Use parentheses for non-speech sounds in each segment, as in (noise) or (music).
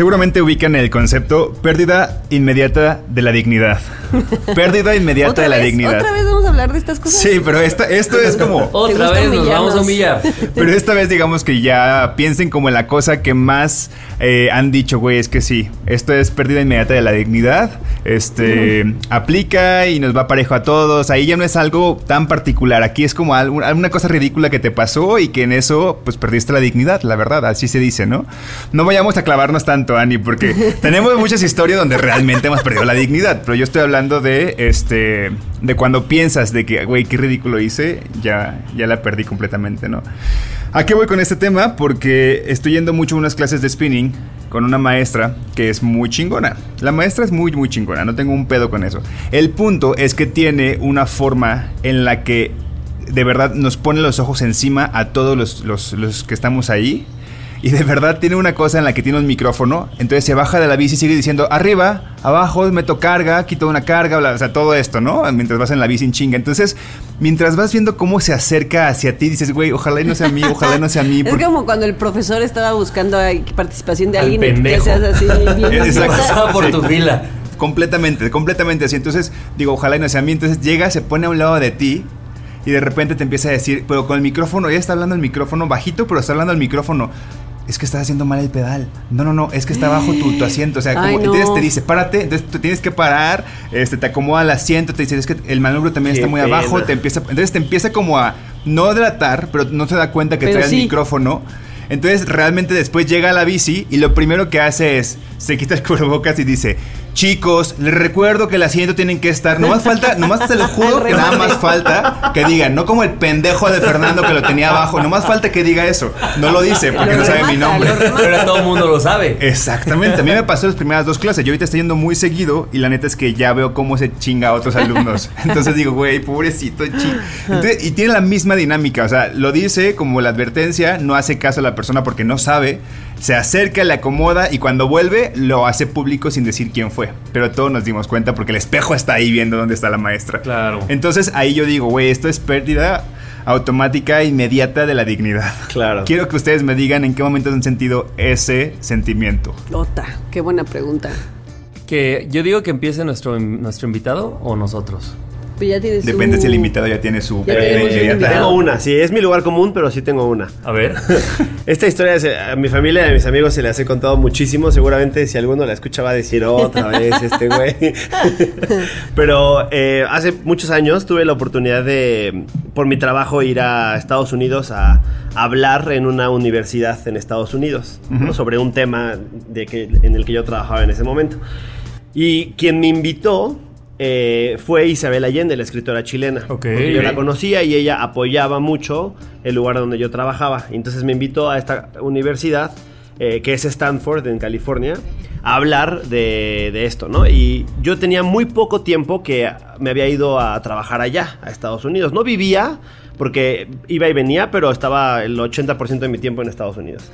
Seguramente ubican el concepto pérdida inmediata de la dignidad. (laughs) Pérdida inmediata ¿Otra de la vez? dignidad. ¿Otra vez vamos a hablar de estas cosas? Sí, pero esta, esto es como... (laughs) Otra vez nos vamos a humillar. (laughs) Pero esta vez digamos que ya piensen como en la cosa que más eh, han dicho, güey, es que sí, esto es pérdida inmediata de la dignidad, este, aplica y nos va parejo a todos, ahí ya no es algo tan particular, aquí es como alguna cosa ridícula que te pasó y que en eso pues perdiste la dignidad, la verdad, así se dice, ¿no? No vayamos a clavarnos tanto, Ani, porque (laughs) tenemos muchas historias donde realmente hemos perdido la dignidad, pero yo estoy hablando de, este, de cuando piensas de que, güey, qué ridículo hice, ya, ya la perdí completamente, ¿no? ¿A qué voy con este tema? Porque estoy yendo mucho a unas clases de spinning con una maestra que es muy chingona. La maestra es muy, muy chingona, no tengo un pedo con eso. El punto es que tiene una forma en la que de verdad nos pone los ojos encima a todos los, los- los que estamos ahí. Y de verdad tiene una cosa en la que tiene un micrófono. Entonces se baja de la bici y sigue diciendo arriba, abajo, meto carga, quito una carga, bla, o sea, todo esto, ¿no? Mientras vas en la bici en chinga. Entonces, mientras vas viendo cómo se acerca hacia ti, dices, güey, ojalá y no sea a mí, ojalá y no sea a mí. Es porque- como cuando el profesor estaba buscando ahí participación de Al alguien y te pendejo. seas así bien (laughs) Exacto. Pasaba por tu fila. Completamente, completamente así. Entonces, digo, ojalá y no sea a mí. Entonces llega, se pone a un lado de ti y de repente te empieza a decir, pero con el micrófono, ella está hablando el micrófono bajito, pero está hablando al micrófono. Es que estás haciendo mal el pedal. No, no, no, es que está abajo tu, tu asiento. O sea, como, Ay, no. entonces te dice, párate, entonces tú tienes que parar, este, te acomoda el asiento, te dice, es que el manubrio también Qué está muy pena. abajo, te empieza, entonces te empieza como a no delatar, pero no se da cuenta que Pero trae sí. el micrófono. Entonces realmente después llega a la bici y lo primero que hace es se quita el (laughs) cubrebocas y dice, chicos, les recuerdo que el asiento tienen que estar, nomás falta, nomás te lo (laughs) juro que nada más falta que digan, no como el pendejo de Fernando que lo tenía abajo, nomás falta que diga eso. No lo dice porque Lo no sabe mi nombre. Pero todo el mundo lo sabe. Exactamente, a mí me pasó las primeras dos clases, yo ahorita estoy yendo muy seguido y la neta es que ya veo cómo se chinga a otros alumnos. (laughs) Entonces digo, güey, pobrecito, chi. Entonces, y tiene la misma dinámica, o sea, lo dice como la advertencia, no hace caso a la persona porque no sabe, se acerca, le acomoda y cuando vuelve lo hace público sin decir quién fue. Pero todos nos dimos cuenta porque el espejo está ahí viendo dónde está la maestra. Claro. Entonces ahí yo digo, güey, esto es pérdida automática inmediata de la dignidad. Claro. Quiero que ustedes me digan en qué momento han sentido ese sentimiento. Ota, qué buena pregunta. Que yo digo que empiece nuestro, nuestro invitado o nosotros. Pues ya tienes Depende su- si el invitado ya tiene su Ya. Tengo una, sí, es mi lugar común, pero sí tengo una. A ver. (laughs) Esta historia se- a mi familia y a mis amigos se las he contado muchísimo. Seguramente si alguno la escucha va a decir otra vez este güey. (laughs) Pero eh, hace muchos años tuve la oportunidad de, por mi trabajo, ir a Estados Unidos a hablar en una universidad en Estados Unidos ¿no? sobre un tema de que, en el que yo trabajaba en ese momento. Y quien me invitó eh, fue Isabel Allende, la escritora chilena. Ok. Porque yo la conocía y ella apoyaba mucho el lugar donde yo trabajaba. Entonces me invitó a esta universidad, eh, que es Stanford, en California, a hablar de, de esto, ¿no? Y yo tenía muy poco tiempo que me había ido a trabajar allá, a Estados Unidos. No vivía, porque iba y venía, pero estaba el 80% de mi tiempo en Estados Unidos.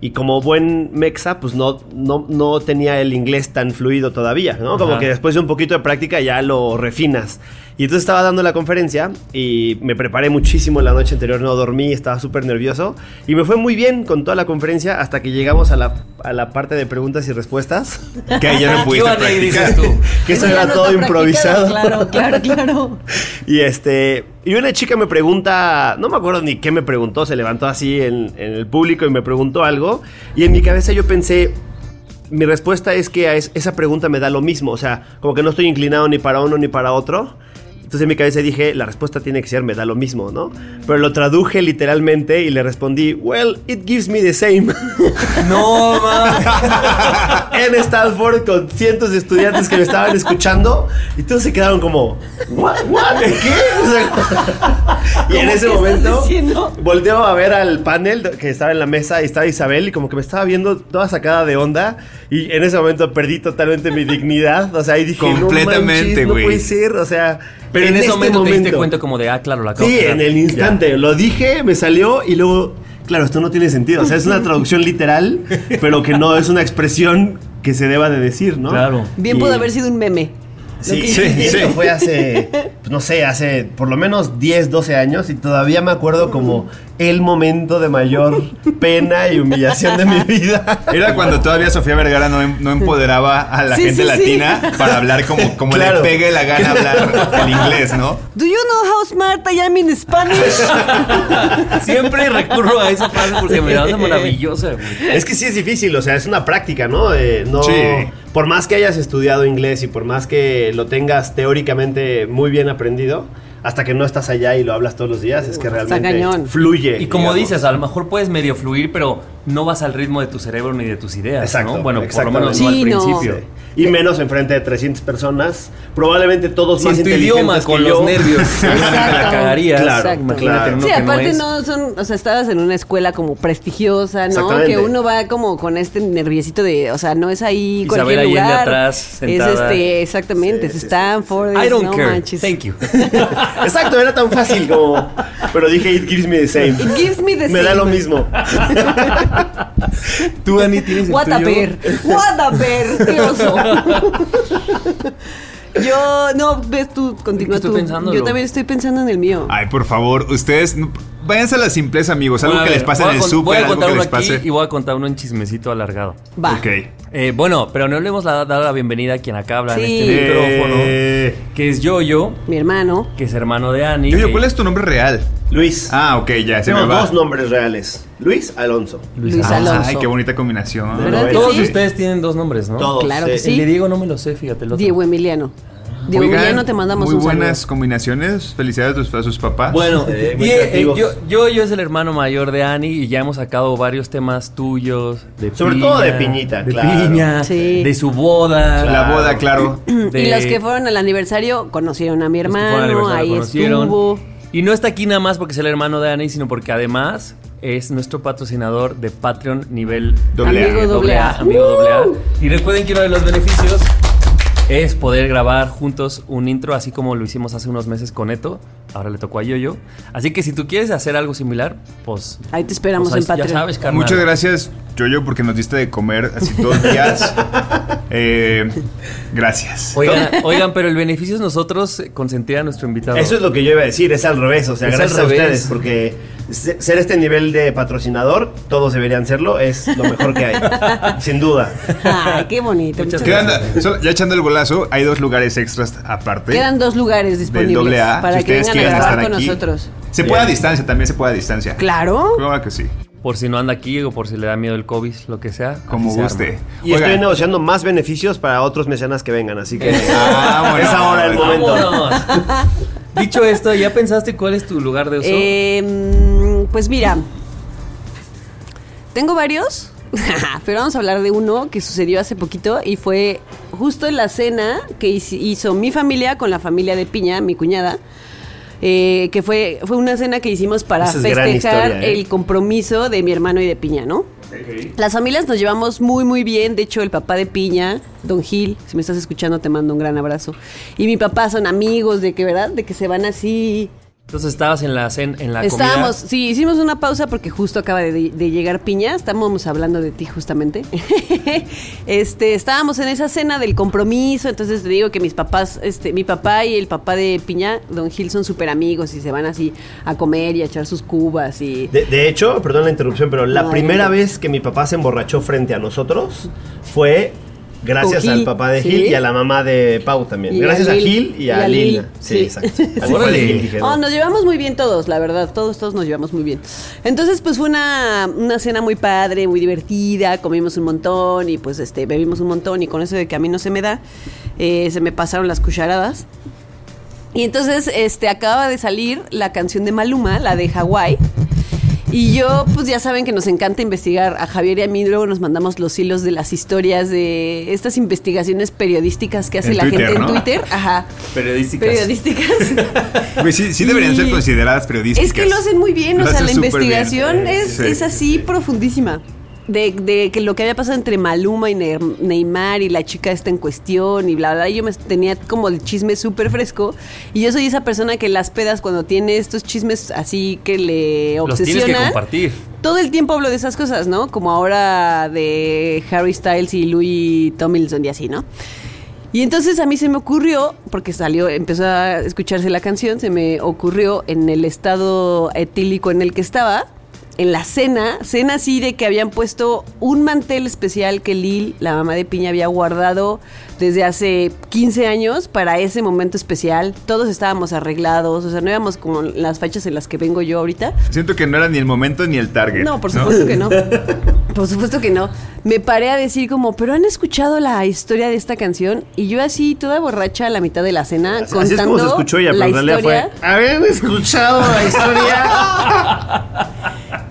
Y como buen mexa, pues no, no, no tenía el inglés tan fluido todavía, ¿no? Como Ajá. que después de un poquito de práctica ya lo refinas. Y entonces estaba dando la conferencia y me preparé muchísimo la noche anterior, no dormí, estaba súper nervioso. Y me fue muy bien con toda la conferencia hasta que llegamos a la, a la parte de preguntas y respuestas. (laughs) Que ahí ya no (laughs) pudiste practicar. tú. (laughs) Que eso era no todo improvisado. Claro, claro, claro. Y este. Y una chica me pregunta. No me acuerdo ni qué me preguntó. Se levantó así en, en el público y me preguntó algo. Y en mi cabeza yo pensé. mi respuesta es que a es- esa pregunta me da lo mismo. O sea, como que no estoy inclinado ni para uno ni para otro. Entonces en mi cabeza dije, la respuesta tiene que ser, me da lo mismo, ¿no? Pero lo traduje literalmente y le respondí, well, it gives me the same. (laughs) No, man. en Stanford con cientos de estudiantes que me estaban escuchando y todos se quedaron como, ¿what? what? ¿Qué? O sea, y en ¿Cómo ese momento volteo a ver al panel que estaba en la mesa y estaba Isabel y como que me estaba viendo toda sacada de onda y en ese momento perdí totalmente mi dignidad, o sea, ahí dije, Completamente, no, manches, no güey. puede ser, o sea, Pero en, ese este momento, te diste cuenta como de, ah, claro, la acabo Sí, de en el instante. Lo dije, me salió y luego. Claro, esto no tiene sentido. O sea, es una (laughs) traducción literal, pero que no es una expresión que se deba de decir, ¿no? Claro. Bien Y- pudo haber sido un meme. Sí, sí, esto fue hace, pues, no sé, hace por lo menos 10, 12 años y todavía me acuerdo como el momento de mayor pena y humillación de mi (laughs) vida. Era cuando todavía Sofía Vergara no, em- no empoderaba a la Sí, gente sí, sí. latina para hablar como, como Claro. le pegue la gana hablar el inglés, ¿no? Do you know how smart I am in Spanish? (laughs) Siempre recurro a esa frase porque me hace maravillosa, güey. Es que sí es difícil, o sea, es una práctica, ¿no? Eh, no Sí. Por más que hayas estudiado inglés y por más que lo tengas teóricamente muy bien aprendido, hasta que no estás allá y lo hablas todos los días, es que realmente fluye. Y como digamos. dices, a lo mejor puedes medio fluir, pero no vas al ritmo de tu cerebro ni de tus ideas, Exacto, ¿no? Bueno, por lo menos no al Sí, no. principio. Sí. Y menos enfrente de 300 personas, probablemente todos más en tu inteligentes idioma, que con yo. los nervios, (laughs) la cagarías. Claro, claro. Sí, que no aparte es. no, son, o sea, estabas en una escuela como prestigiosa, ¿no? Que uno va como con este nerviosito de, o sea, no es ahí Isabel cualquier Allende lugar. atrás, sentada. Es este, exactamente, Sí, es sí, Stanford, I don't no care. manches. Thank you. (laughs) Exacto, era tan fácil como. Pero dije, it gives me the same. It gives me the Me da same. lo mismo. (laughs) Tú, Dani, tienes el What a ver, what a ver, qué oso. (laughs) Yo, no, ves tú, continúa tú. pensándolo. Yo también estoy pensando en el mío. Ay, por favor, ustedes no- váyanse a la simpleza, amigos. Algo Bueno, que ver, les pase en el súper, Voy a algo contar que uno les pase. aquí y voy a contar uno en chismecito alargado. Va. Ok. Eh, bueno, pero no le hemos dado la bienvenida a quien acá habla Sí. en este micrófono, Eh, que es Yoyo, Mi hermano. que es hermano de Ani. Yoyo, que- ¿cuál es tu nombre real? Luis. Ah, ok, ya, se me Tengo va. dos nombres reales. Luis Alonso. Luis Luis Alonso. Ay, qué bonita combinación. ¿Verdad que Todos sí? ustedes tienen dos nombres, ¿no? Todos. Claro que sí. El de sí. Diego no me lo sé, fíjate. El otro. Diego Emiliano. Oigan, Emiliano, te mandamos muy un buenas saludo. combinaciones. Felicidades a tus, a sus papás. Bueno, Eh, y, eh, yo, yo, yo es el hermano mayor de Ani y ya hemos sacado varios temas tuyos. De Sobre piña, todo de Piñita, de claro. piña, Sí. de su boda. la boda, claro. (clears throat) de- Y los que fueron al aniversario conocieron a mi hermano, ahí estuvo. Y no está aquí nada más porque es el hermano de Ani, sino porque además es nuestro patrocinador de Patreon nivel Doble A. Amigo doble A. amigo doble A. Y recuerden que uno de los beneficios es poder grabar juntos un intro, así como lo hicimos hace unos meses con Eto. Ahora le tocó a Yoyo. Así que si tú quieres hacer algo similar, pues. Ahí te esperamos pues, en Patreon. Ya sabes, carnal. Muchas gracias, Yoyo, porque nos diste de comer así dos días. (laughs) Eh, gracias. Oigan, oigan, pero el beneficio es nosotros consentir a nuestro invitado. Eso es lo que yo iba a decir, es al revés. O sea, Es gracias a ustedes, porque ser este nivel de patrocinador, todos deberían serlo, es lo mejor que hay. (laughs) sin duda. Ay, qué bonito. Muchas Quedan- ya echando el golazo, hay dos lugares extras aparte. Quedan dos lugares disponibles doble A. para si que ustedes vengan a quieren grabar estar con aquí. nosotros. Se puede a distancia, también se puede a distancia. Claro. Claro que sí. Por si no anda aquí o por si le da miedo el COVID, lo que sea. Como se guste. arma. Y Oigan, estoy negociando más beneficios para otros mecenas que vengan, así que (laughs) Ah, bueno. es ahora el momento. ¡Vámonos! (laughs) Dicho esto, ¿ya pensaste cuál es tu lugar de uso? Eh, pues mira, tengo varios, (laughs) pero vamos a hablar de uno que sucedió hace poquito y fue justo en la cena que hizo mi familia con la familia de Piña, mi cuñada. eh, que fue, fue una cena que hicimos para Esa festejar historia, ¿eh? el compromiso de mi hermano y de Piña, ¿no? Las familias nos llevamos muy, muy bien. De hecho, el papá de Piña, Don Gil, si me estás escuchando, te mando un gran abrazo. Y mi papá son amigos de que, ¿verdad? De que se van así. Entonces estabas en la cen, en la Estábamos, comida. sí, hicimos una pausa porque justo acaba de, de llegar Piña. Estábamos hablando de ti justamente. (laughs) este, estábamos en esa cena del compromiso. Entonces te digo que mis papás, este, mi papá y el papá de Piña, Don Gil, son súper amigos y se van así a comer y a echar sus cubas y. De, de hecho, perdón la interrupción, pero la No, primera no. vez que mi papá se emborrachó frente a nosotros fue Gracias al papá de sí. Gil y a la mamá de Pau también. Y Gracias a. Gil y Y a, a Lil. Lil. Sí, Sí. exacto. (laughs) Sí. Oh, no. nos llevamos muy bien todos, la verdad. Todos, todos nos llevamos muy bien. Entonces, pues fue una, una cena muy padre, muy divertida. Comimos un montón y pues este bebimos un montón. Y con eso de que a mí no se me da, eh, se me pasaron las cucharadas. Y entonces, este, acaba de salir la canción de Maluma, la de Hawái. Y yo, pues ya saben que nos encanta investigar. A Javier y a mí luego nos mandamos los hilos de las historias de estas investigaciones periodísticas que hace En la Twitter, gente ¿no? en Twitter. Ajá. Periodísticas. Periodísticas. Güey, (laughs) sí, sí deberían Y- ser consideradas periodísticas. Es que lo hacen muy bien, o sea, la investigación es, Sí. es así profundísima. De, de que lo que había pasado entre Maluma y Ne- Neymar y la chica esta en cuestión y bla, bla, yo me tenía como el chisme súper fresco. Y yo soy esa persona que las pedas cuando tiene estos chismes así que le Los tienes que obsesionan. compartir. todo el tiempo hablo de esas cosas, ¿no? Como ahora de Harry Styles y Louis Tomlinson y así, ¿no? Y entonces a mí se me ocurrió, porque salió, empezó a escucharse la canción, se me ocurrió en el estado etílico en el que estaba, en la cena, cena así de que habían puesto un mantel especial que Lil, la mamá de Piña, había guardado desde hace 15 años para ese momento especial. Todos estábamos arreglados, o sea, no íbamos como las fechas en las que vengo yo ahorita. Siento que no era ni el momento ni el target. No, por supuesto que no. (laughs) Por supuesto que no. Me paré a decir como, pero han escuchado la historia de esta canción y yo así toda borracha a la mitad de la cena Así- contando así es como se escuchó ella, la historia, fue. ¿Habían escuchado la historia? (laughs)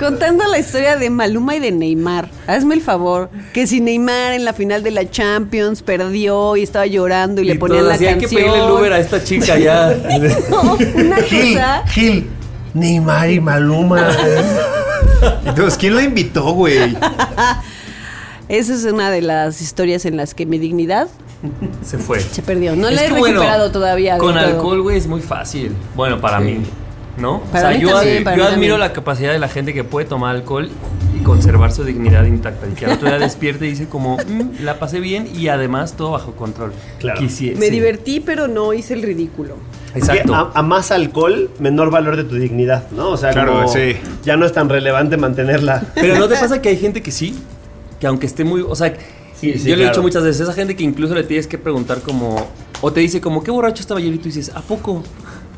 contando la historia de Maluma y de Neymar. Hazme el favor, que si Neymar en la final de la Champions perdió y estaba llorando y, le ponían la así, canción. Hay que pedirle el Uber a esta chica ya. (laughs) No, una Gil, cosa. Gil, Neymar y Maluma. Entonces, ¿quién la invitó, güey? (laughs) Esa es una de las historias en las que mi dignidad Se fue. se perdió. No Es la he que, bueno, recuperado todavía. Con todo. alcohol, güey, es muy fácil. Bueno, para mí. ¿No? Para o sea, mí yo, también, para yo mí admiro también. la capacidad de la gente que puede tomar alcohol y conservar su dignidad intacta. Y que al otro día (laughs) despierte y dice como, "Mm, la pasé bien y además todo bajo control. Claro. Quisiese. Me divertí, pero no hice el ridículo. Exacto. A, a más alcohol, menor valor de tu dignidad, ¿no? O sea, Claro, como sí. ya no es tan relevante mantenerla. (laughs) Pero ¿no te pasa que hay gente que sí? Que aunque esté muy... O sea, Sí, sí, yo le he claro. dicho muchas veces, esa gente que incluso le tienes que preguntar como... O te dice como, ¿qué borracho estaba ayer? Y tú dices, ¿a poco?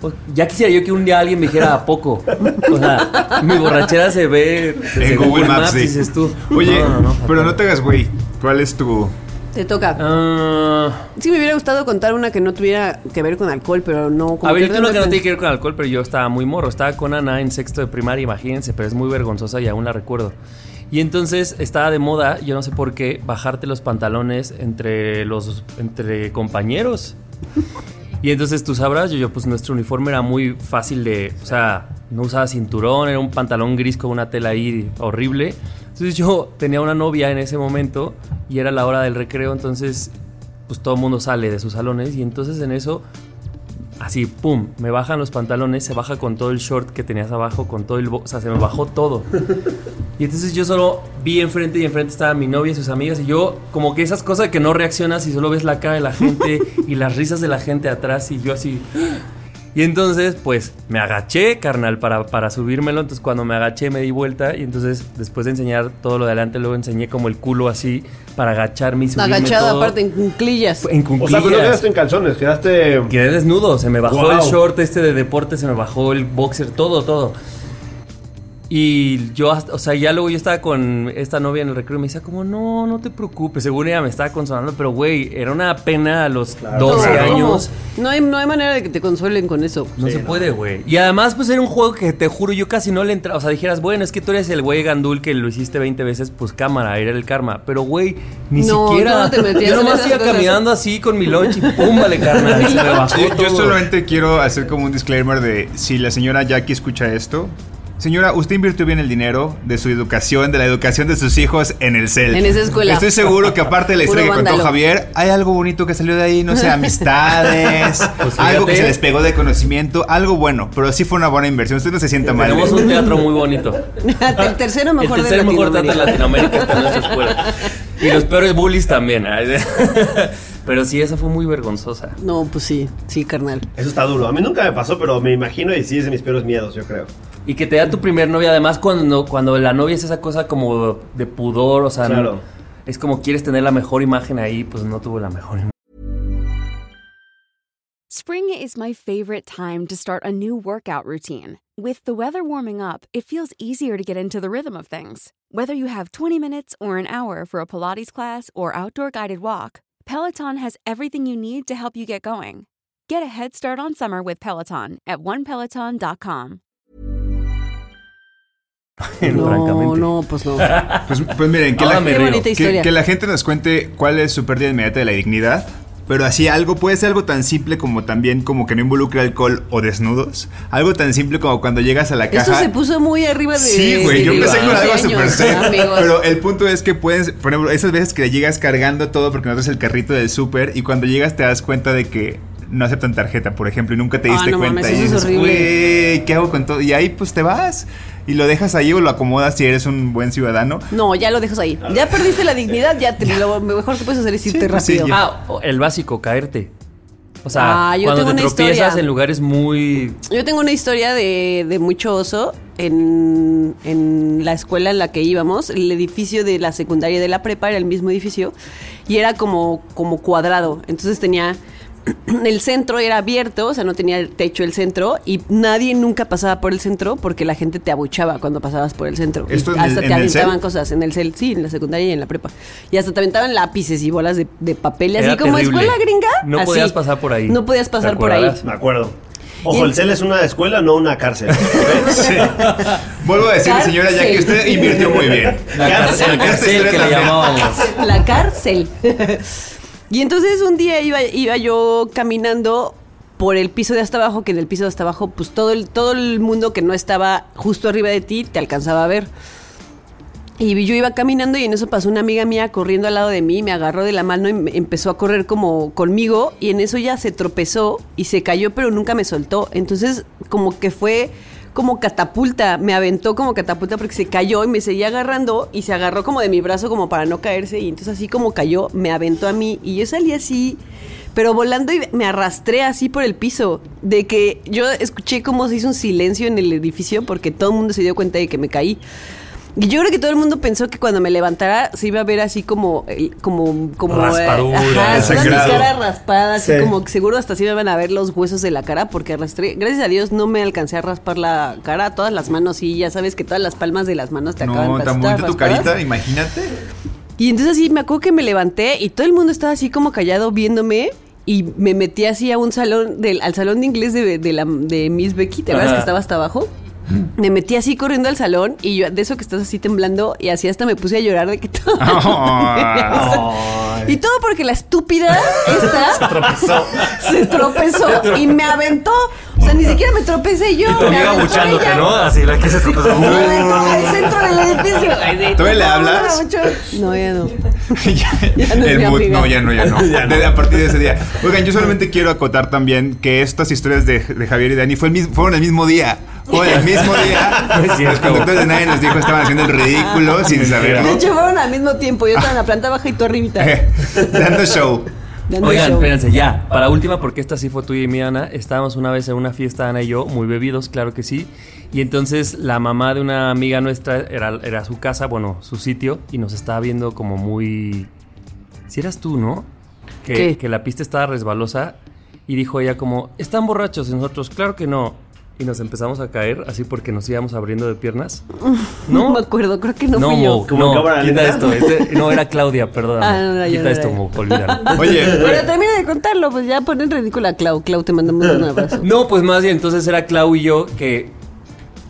O- ya quisiera yo que un día alguien me dijera, ¿a poco? O sea, mi borrachera se ve En Google Maps, sí. dices tú. Oye, No, no, no, pero no te hagas, güey. ¿Cuál es tu...? Te toca. Ah, Sí, me hubiera gustado contar una que no tuviera que ver con alcohol, pero no. como a ver, que yo tengo que no tiene que ver con alcohol, pero yo estaba muy morro. Estaba con Ana en sexto de primaria, imagínense, pero es muy vergonzosa y aún la recuerdo. Y entonces estaba de moda, yo no sé por qué, bajarte los pantalones entre los entre compañeros. Y entonces tú sabrás, yo, yo pues nuestro uniforme era muy fácil de, o sea, no usaba cinturón, era un pantalón gris con una tela ahí horrible. Entonces yo (laughs) tenía una novia en ese momento y era la hora del recreo, entonces pues todo el mundo sale de sus salones y entonces en eso así, pum, me bajan los pantalones, se baja con todo el short que tenías abajo, con todo el... O sea, se me bajó todo. (laughs) Y entonces yo solo vi enfrente y enfrente estaba mi novia y sus amigas y yo como que esas cosas que no reaccionas y solo ves la cara de la gente (laughs) y las risas de la gente atrás y yo así... Y entonces, pues, me agaché, carnal, para, para subírmelo. Entonces, cuando me agaché, me di vuelta. Y entonces, después de enseñar todo lo de adelante, luego enseñé como el culo así para agacharme y subirme Agachado, todo. aparte, en cunclillas. En O sea, pero no quedaste en calzones, quedaste. Quedé desnudo, se me bajó Wow. el short este de deporte, se me bajó el boxer, todo, todo. Y yo, hasta- o sea, ya luego yo estaba con esta novia en el recreo y me decía como, no, no te preocupes, según ella me estaba consolando, pero güey, era una pena a los 12 No, años. No hay, no hay manera de que te consuelen con eso. No Sí, se no. puede, güey. Y además, pues era un juego que te juro, yo casi no le entraba. O sea, dijeras, bueno, es que tú eres el güey gandul que lo hiciste 20 veces, pues cámara, era el karma. Pero, güey, ni No, siquiera. tú no te metías yo nomás iba caminando así con mi lunch y (laughs) pum, vale, carnal. Se me bajó Yo, yo solamente quiero hacer como un disclaimer de si la señora Jackie escucha esto. Señora, usted invirtió bien el dinero de su educación, de la educación de sus hijos en el CEL. En esa escuela. Estoy seguro que aparte de la Puro (laughs) historia que contó. Javier, hay algo bonito que salió de ahí, no sé, (laughs) amistades, Pues algo que se les pegó de conocimiento, algo bueno, pero sí fue una buena inversión. Usted no se sienta mal. Tenemos un teatro muy bonito. (laughs) el tercero mejor el tercer de mejor teatro de Latinoamérica. Latinoamérica está en nuestra escuela. Y los peores bullies también. ¿eh? Pero sí, esa fue muy vergonzosa. No, pues sí, sí, carnal. Eso está duro. A mí nunca me pasó, pero me imagino y sí es de mis peores miedos, yo creo. Y que te da tu primer novia, además cuando, cuando la novia es esa cosa como de pudor, o sea, Claro. es como quieres tener la mejor imagen ahí, pues no tuvo la mejor imagen. Spring is my favorite time to start a new workout routine. With the weather warming up, it feels easier to get into the rhythm of things. Whether you have 20 minutes or an hour for a Pilates class or outdoor guided walk, Peloton has everything you need to help you get going. Get a head start on summer with Peloton at onepeloton.com. (laughs) No, no, pues no. (laughs) Pues, pues miren, que la, que, que la gente nos cuente cuál es su pérdida inmediata de la dignidad. Pero así algo puede ser algo tan simple como también como que no involucre alcohol o desnudos. Algo tan simple como cuando llegas a la caja. Esto se puso muy arriba de. Sí, güey, yo empecé con 15 algo súper. Pero el punto es que puedes, por ejemplo, esas veces que le llegas cargando todo porque no traes el carrito del súper y cuando llegas te das cuenta de que no aceptan tarjeta, por ejemplo, y nunca te Ah, diste no cuenta. mames, y eso es dices, horrible. güey, ¿qué hago con todo? Y ahí pues te vas y lo dejas ahí o lo acomodas si eres un buen ciudadano. No, ya lo dejas ahí. Ya perdiste la dignidad, ya te, lo mejor que puedes hacer es irte Sí, pues sí, rápido. Ah, el básico, caerte. O sea, Ah, yo cuando tengo te una tropiezas historia. en lugares muy... Yo tengo una historia de, de mucho oso en, en la escuela en la que íbamos. El edificio de la secundaria y de la prepa era el mismo edificio y era como, como cuadrado. Entonces tenía. (clears throat) El centro era abierto, o sea, no tenía el techo el centro y nadie nunca pasaba por el centro porque la gente te abuchaba cuando pasabas por el centro. ¿Esto en hasta te aventaban cosas en el cel, sí, en la secundaria y en la prepa. Y hasta te aventaban lápices y bolas de, de papel, y así Era como terrible. escuela gringa. No así. podías pasar por ahí. No podías ¿Te pasar por ahí. Me acuerdo. Ojo, el CEL es una escuela, no una cárcel. (laughs) Vuelvo a decir, señora, ya que usted invirtió muy bien. La cárcel, la cárcel historia que le llamábamos. (laughs) la cárcel. Y entonces un día iba, iba yo caminando por el piso de hasta abajo, que en el piso de hasta abajo, pues todo el, todo el mundo que no estaba justo arriba de ti te alcanzaba a ver. Y yo iba caminando y en eso pasó una amiga mía corriendo al lado de mí, me agarró de la mano y empezó a correr como conmigo y en eso ya se tropezó y se cayó pero nunca me soltó. Entonces como que fue como catapulta, me aventó como catapulta porque se cayó y me seguía agarrando y se agarró como de mi brazo como para no caerse y entonces así como cayó, me aventó a mí y yo salí así, pero volando y me arrastré así por el piso, de que yo escuché como se hizo un silencio en el edificio porque todo el mundo se dio cuenta de que me caí. Y yo creo que todo el mundo pensó que cuando me levantara se iba a ver así como, como, como Raspadura, ajá, toda mi cara raspada, así Sí. como que seguro hasta se iban a ver los huesos de la cara porque arrastré. Gracias a Dios no me alcancé a raspar la cara, todas las manos sí, ya sabes que todas las palmas de las manos te acaban No, tan todas bonita tu carita, imagínate. Y entonces así me acuerdo que me levanté y todo el mundo estaba así como callado viéndome. Y me metí así a un salón, del, al salón de inglés de, de, la, de Miss Becky, ¿te acuerdas que estaba hasta abajo? (laughs) Me metí así corriendo al salón y yo, de eso que estás así temblando, y así hasta me puse a llorar de que todo. (laughs) y todo porque la estúpida esta (laughs) se Tropezó. se tropezó y me aventó. O sea, ni siquiera me tropecé yo. Y tu amiga buchándote. ¿no? Así la que se tropezó. Al centro del edificio. ¿Todavía le hablas? No, ya no. (laughs) Ya- (laughs) Ya no el mood- no, ya no, ya no. (laughs) A partir de ese día. Oigan, yo solamente quiero acotar también que estas historias de, de Javier y Dani fue el mismo, fueron el mismo día. Fueron el mismo día. Los conductores de nadie nos dijo estaban haciendo el ridículo sin De saberlo. hecho, fueron al mismo tiempo. Yo estaba en la planta baja y tú arribita. Dando show. Oigan, show. espérense, ya. Para última, porque esta sí fue tuya y mía, Ana. Estábamos una vez en una fiesta, Ana y yo, muy bebidos, claro que sí. Y entonces la mamá de una amiga nuestra era, era su casa, bueno, su sitio, y nos estaba viendo como muy. Si eras tú, ¿no? Que, ¿Qué? que la pista estaba resbalosa y dijo ella como, ¿están borrachos? Y nosotros, claro que no. Y nos empezamos a caer así porque nos íbamos abriendo de piernas. No (laughs) No, me acuerdo, creo que no, no, fui yo. Mo, ¿Como no, quita esto. este- no, era Claudia, perdón. Ah, no, no, quita no esto. Mo, olvídalo. (laughs) Oye, Pero termina de contarlo, pues ya ponen ridícula a Clau. Clau, te mandamos un abrazo. No, pues más bien, entonces era Clau y yo que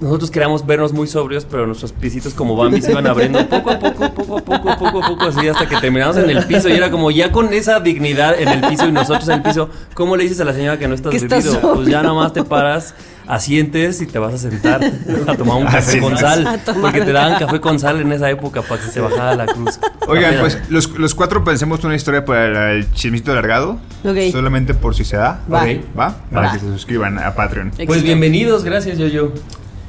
nosotros queríamos vernos muy sobrios, pero nuestros pisitos como Bambi se iban abriendo poco a poco, poco a poco, poco a poco, así hasta que terminamos en el piso. Y era como ya con esa dignidad en el piso y nosotros en el piso, ¿cómo le dices a la señora que no estás bebido? Pues ya nomás te paras, asientes y te vas a sentar a tomar un (laughs) café Así con sal. Porque te daban café. café con sal en esa época para que se bajara la cruz. Oigan, pues los, los cuatro pensemos una historia para el chismito alargado. Ok. Solamente por si se da. Va. Ok. ¿Va? Para Va. que se suscriban a Patreon. Pues bienvenidos, gracias yo yo.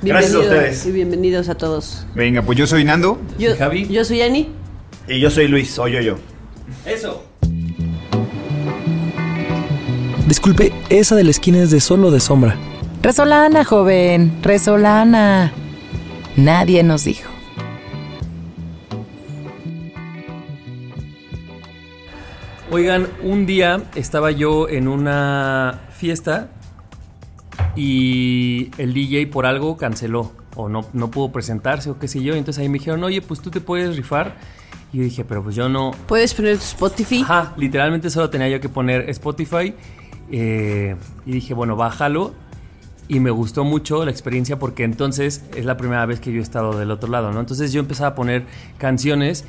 Gracias a ustedes. Y bienvenidos a todos. Venga, pues yo soy Nando. Yo, ¿Y Javi? yo soy Ani. Y yo soy Luis, o yo yo. Eso. Disculpe, esa de la esquina es de solo de sombra. Resolana, joven, resolana. Nadie nos dijo. Oigan, un día estaba yo en una fiesta y el DJ por algo canceló o no, no pudo presentarse o qué sé yo. Entonces ahí me dijeron, oye, pues tú te puedes rifar. Y yo dije, pero pues yo no. Puedes poner tu Spotify. Ajá, literalmente solo tenía yo que poner Spotify. eh, y dije, bueno, bájalo. Y me gustó mucho la experiencia porque entonces es la primera vez que yo he estado del otro lado, ¿no? Entonces yo empezaba a poner canciones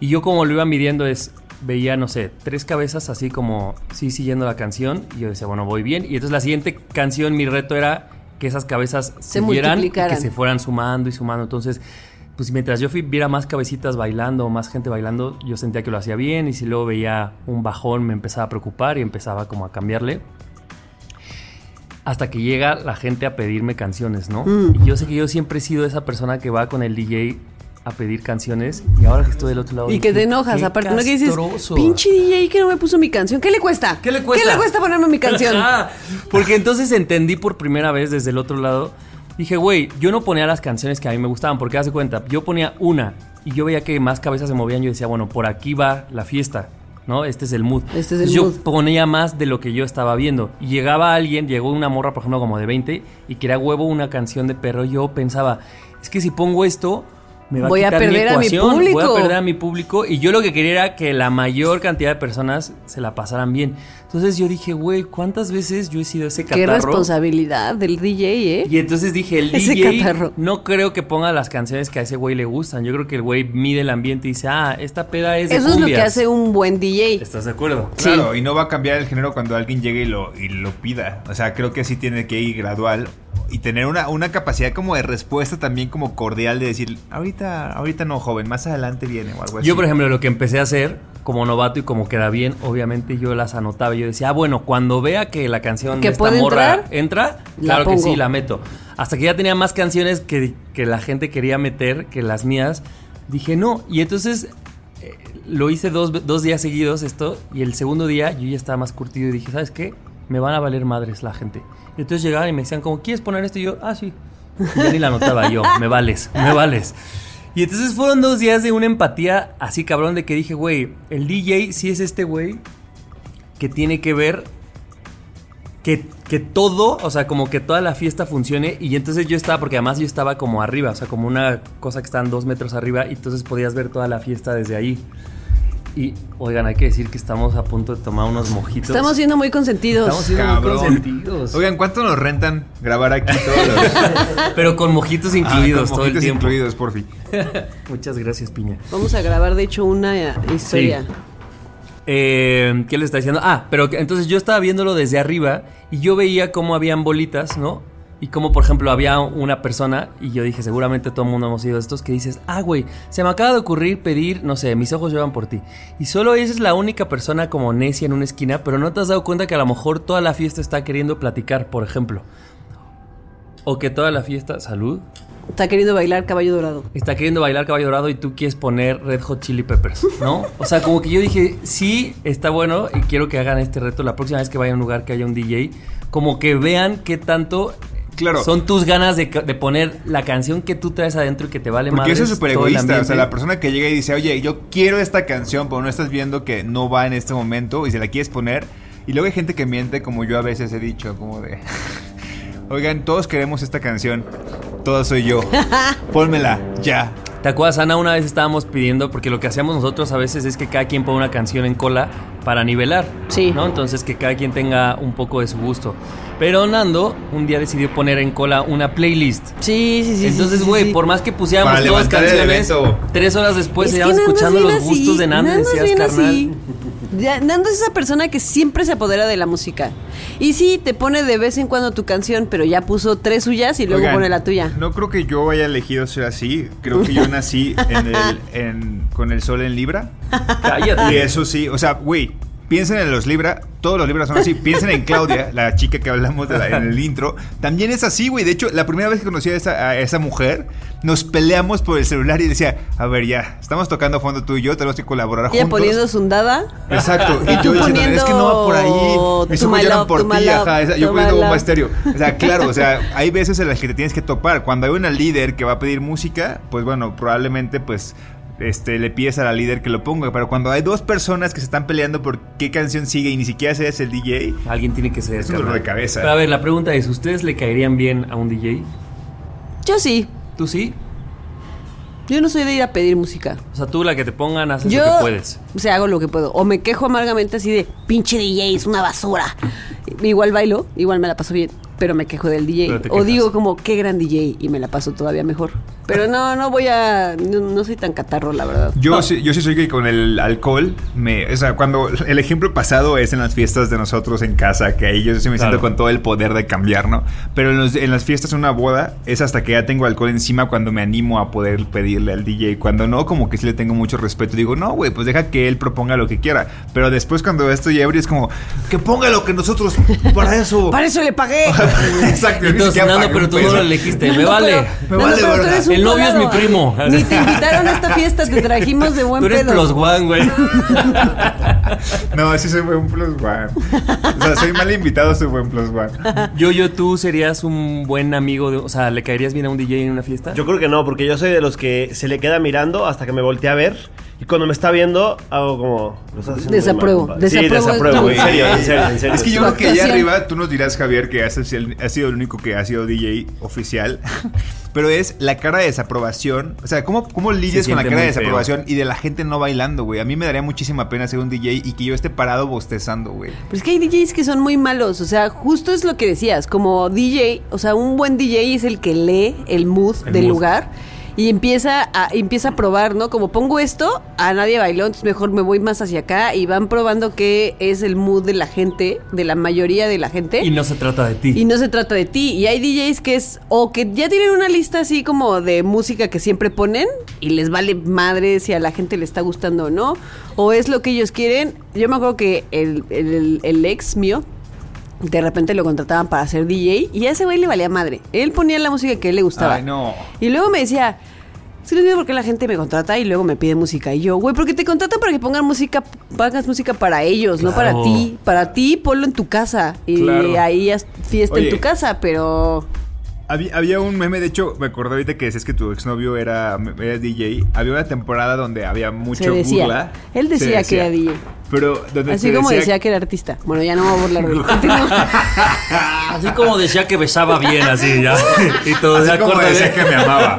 y yo como lo iba midiendo es, veía, no sé, tres cabezas así como, sí, siguiendo la canción. Y yo decía, bueno, voy bien. Y entonces la siguiente canción, mi reto era que esas cabezas Se siguieran y que se fueran sumando y sumando. Entonces, pues mientras yo fui- viera más cabecitas bailando, más gente bailando, yo sentía que lo hacía bien. Y si luego veía un bajón, me empezaba a preocupar y empezaba como a cambiarle. Hasta que llega la gente a pedirme canciones, ¿no? Mm. Y yo sé que yo siempre he sido esa persona que va con el DJ a pedir canciones. Y ahora que estoy del otro lado. Y que te enojas, "Qué aparte, ¿no? Que dices, castroso". pinche DJ que no me puso mi canción. ¿Qué le cuesta? ¿Qué le cuesta? ¿Qué le cuesta ponerme mi canción? Porque entonces entendí por primera vez desde el otro lado. Dije, güey, yo no ponía las canciones que a mí me gustaban, porque haz de cuenta, yo ponía una y yo veía que más cabezas se movían. Yo decía, bueno, por aquí va la fiesta, ¿no? Este es el mood. Este es el yo mood. ponía más de lo que yo estaba viendo. Y llegaba alguien, llegó una morra, por ejemplo, como de 20, y quería huevo una canción de perro. Yo pensaba, es que si pongo esto. Me va Voy a a quitar perder a mi ecuación, Voy público. a perder a mi público y yo lo que quería era que la mayor cantidad de personas se la pasaran bien. Entonces yo dije, güey, ¿cuántas veces yo he sido ese Qué catarro? responsabilidad del DJ, ¿eh? Y entonces dije, el (laughs) Ese DJ catarro. no creo que ponga las canciones que a ese güey le gustan. Yo creo que el güey mide el ambiente y dice, ah, esta peda es de Eso es lo que cumbias". hace un buen DJ. ¿Estás de acuerdo? Claro, y no va a cambiar el género cuando alguien llegue y lo, y lo pida. O sea, creo que sí tiene que ir gradual y tener una, una capacidad como de respuesta también como cordial de decir, ahorita, ahorita no, joven, más adelante viene o algo así. Yo, por ejemplo, lo que empecé a hacer como novato y como queda bien, obviamente yo las anotaba. y Yo decía, ah, bueno, cuando vea que la canción ¿Que de esta morra entrar? entra, La claro que sí, la meto. Hasta que ya tenía más canciones que, que la gente quería meter que las mías, dije no. Y entonces eh, lo hice dos, dos días seguidos esto y el segundo día yo ya estaba más curtido y dije, ¿sabes qué? Me van a valer madres la gente. Y entonces llegaban y me decían, como, ¿quieres poner esto? Y yo, ah, sí. Y ya ni la anotaba yo, me vales, me vales. Y entonces fueron dos días de una empatía así cabrón de que dije, güey, el DJ sí es este güey que tiene que ver que, que todo, o sea, como que toda la fiesta funcione. Y entonces yo estaba, porque además yo estaba como arriba, o sea, como una cosa que están dos metros arriba, y entonces podías ver toda la fiesta desde ahí. Y, oigan, hay que decir que estamos a punto de tomar unos mojitos. Estamos siendo muy consentidos. Estamos siendo muy Cabrón. consentidos. Oigan, ¿cuánto nos rentan grabar aquí todos los (laughs) Pero con mojitos Ah, incluidos con todo el mojitos tiempo. incluidos, por fin. (laughs) Muchas gracias, Piña. Vamos a grabar, de hecho, una eh, historia. Sí. Eh, ¿Qué le está diciendo? Ah, pero entonces yo estaba viéndolo desde arriba y yo veía cómo habían bolitas, ¿no? Y como por ejemplo había una persona y yo dije, seguramente todo el mundo hemos sido estos que dices, ah, güey, se me acaba de ocurrir pedir, no sé, mis ojos lloran por ti. Y solo esa es la única persona como necia en una esquina, pero no te has dado cuenta que a lo mejor toda la fiesta está queriendo platicar, por ejemplo. O que toda la fiesta, salud, Está queriendo bailar caballo dorado. está queriendo bailar caballo dorado y tú quieres poner Red Hot Chili Peppers, ¿no? O sea, como que yo dije, sí, está bueno y quiero que hagan este reto la próxima vez que vaya a un lugar que haya un DJ, como que vean qué tanto Claro. son tus ganas de, poner la canción que tú traes adentro y que te vale más. Porque eso es súper egoísta. O sea, la persona que llega y dice, oye, yo quiero esta canción, pero no estás viendo que no va en este momento y se la quieres poner. Y luego hay gente que miente, como yo a veces he dicho, como de, (laughs) oigan, todos queremos esta canción. Todo soy yo. (laughs) Pónmela, ya. ¿Te acuerdas, Ana? Una vez estábamos pidiendo, porque lo que hacíamos nosotros a veces es que cada quien pone una canción en cola para nivelar. Sí. ¿No? Entonces que cada quien tenga un poco de su gusto. Pero Nando un día decidió poner en cola una playlist. Sí, sí, sí. Entonces, sí, sí, güey, sí. por más que pusiéramos Para todas canciones, tres horas después es escuchando los gustos así, de Nando y Nando es decías, carnal. así. Nando es esa persona que siempre se apodera de la música. Y sí, te pone de vez en cuando tu canción, pero ya puso tres suyas y luego Oigan, pone la tuya. No creo que yo haya elegido ser así. Creo que yo (laughs) nací en el, en- con el sol en Libra. Y Cállate. eso sí, o sea, güey, piensen en los Libra, todos los Libra son así. Piensen en Claudia, la chica que hablamos de la- en el intro. También es así, güey. De hecho, la primera vez que conocí a esa, a esa mujer, nos peleamos por el celular y decía, a ver, ya, estamos tocando a fondo tú y yo, tenemos que colaborar Ella juntos. poniendo sundada. Exacto. Y, Y yo tú diciendo, poniendo es que no va por ahí. Mis ojos lloran por ti, ajá. esa- yo poniendo bomba estéreo. O sea, claro, o sea, (laughs) hay veces en las que te tienes que topar. Cuando hay una líder que va a pedir música, pues bueno, probablemente pues este, le pides a la líder que lo ponga. Pero cuando hay dos personas que se están peleando por qué canción sigue y ni siquiera se es el DJ, Alguien tiene que ser. Es un dolor de cabeza. Pero a ver, la pregunta es: ¿Ustedes le caerían bien a un DJ? Yo sí. ¿Tú sí? Yo no soy de ir a pedir música. O sea, tú la que te pongan, haces Yo, lo que puedes. o sea, hago lo que puedo. O me quejo amargamente así de, pinche DJ, es una basura. Igual bailo, igual me la paso bien, pero me quejo del DJ. O digo como, qué gran DJ, y me la paso todavía mejor. Pero no, no voy a, no, no soy tan catarro, la verdad. Yo, sí, yo sí soy que con el alcohol, me, o sea, cuando el ejemplo pasado es en las fiestas de nosotros en casa, que ahí yo sí me Claro. siento con todo el poder de cambiar, ¿no? Pero en, los- en las fiestas de una boda es hasta que ya tengo alcohol encima cuando me animo a poder pedirle al DJ. Cuando no, como que sí le tengo mucho respeto. Digo, no, güey, pues deja que él proponga lo que quiera. Pero después cuando estoy ebrio es como, que ponga lo que nosotros, para eso. (laughs) Para eso le pagué. (laughs) Exacto. Entonces, Nando, pagué pero tú no lo elegiste. Me vale. pero- Me vale, pero tú ¿verdad? El novio es mi primo. Ni te invitaron a esta fiesta, te (laughs) trajimos de buen Tú eres pedo. plus one, güey. (laughs) No, sí soy buen plus one. O sea, soy mal invitado, soy buen plus one. (laughs) Yo, yo, tú serías un buen amigo de. O sea, ¿le caerías bien a un DJ en una fiesta? Yo creo que no, porque yo soy de los que se le queda mirando hasta que me voltea a ver. Y cuando me está viendo, hago como. "Lo estás haciendo muy mal, Desapruebo, compadre". Sí, desapruebo desapruebo. En serio, en serio, en serio. Es que yo creo que allá arriba tú nos dirás, Javier, que has, has sido el único que ha sido DJ oficial. (laughs) Pero es la cara de desaprobación. O sea, ¿cómo, cómo lidias Se con la cara de feo. desaprobación y de la gente no bailando, güey? A mí me daría muchísima pena ser un DJ y que yo esté parado bostezando, güey. Pero es que hay DJs que son muy malos, o sea, justo es lo que decías, como DJ, o sea, un buen DJ es el que lee el mood El del mood. lugar y empieza a, empieza a probar, ¿no? Como pongo esto, a nadie bailó, entonces mejor me voy más hacia acá y van probando qué es el mood de la gente, de la mayoría de la gente. Y no se trata de ti. Y no se trata de ti. Y hay DJs que es, o que ya tienen una lista así como de música que siempre ponen y les vale madre si a la gente le está gustando o no. O es lo que ellos quieren. Yo me acuerdo que el, el- el ex mío, de repente lo contrataban para ser DJ y a ese güey le valía madre. Él ponía la música que a él le gustaba. Ay, no. Y luego me decía, sí, no entiendo por qué la gente me contrata y luego me pide música. Y yo, güey, porque te contratan para que pongan música, pagas música para ellos, no para ti. Para ti, ponlo en tu casa. Y Claro. ahí haz fiesta Oye. en tu casa, pero... Había, había un meme, de hecho, me acordé ahorita que decías que tu exnovio era, era DJ. Había una temporada donde había mucho Se decía. burla. Él Se decía que era DJ. Pero donde Así como decía decía que era artista. Bueno, ya no me voy a burlar de él. (laughs) Así como decía que besaba bien, así ya. (laughs) Y todo, Así como decía que me amaba.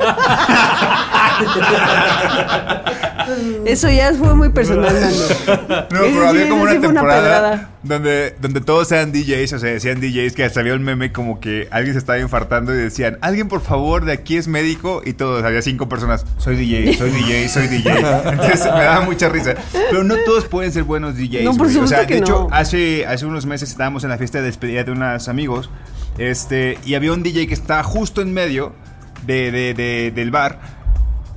(laughs) (laughs) Eso ya fue muy personal, (laughs) Nando. No, pero sí- había como una una temporada pedrada. donde, donde todos eran DJs, o sea, decían DJs que hasta había un meme como que alguien se estaba infartando y decían, alguien por favor de aquí es médico y todos, había cinco personas, soy DJ, soy DJ, soy DJ. (laughs) Entonces me daba mucha risa. Pero no todos pueden ser buenos DJs. No, por. O sea, de que hecho, no. hace, hace unos meses estábamos en la fiesta de despedida de unos amigos este, y había un DJ que estaba justo en medio de, de- de- del bar.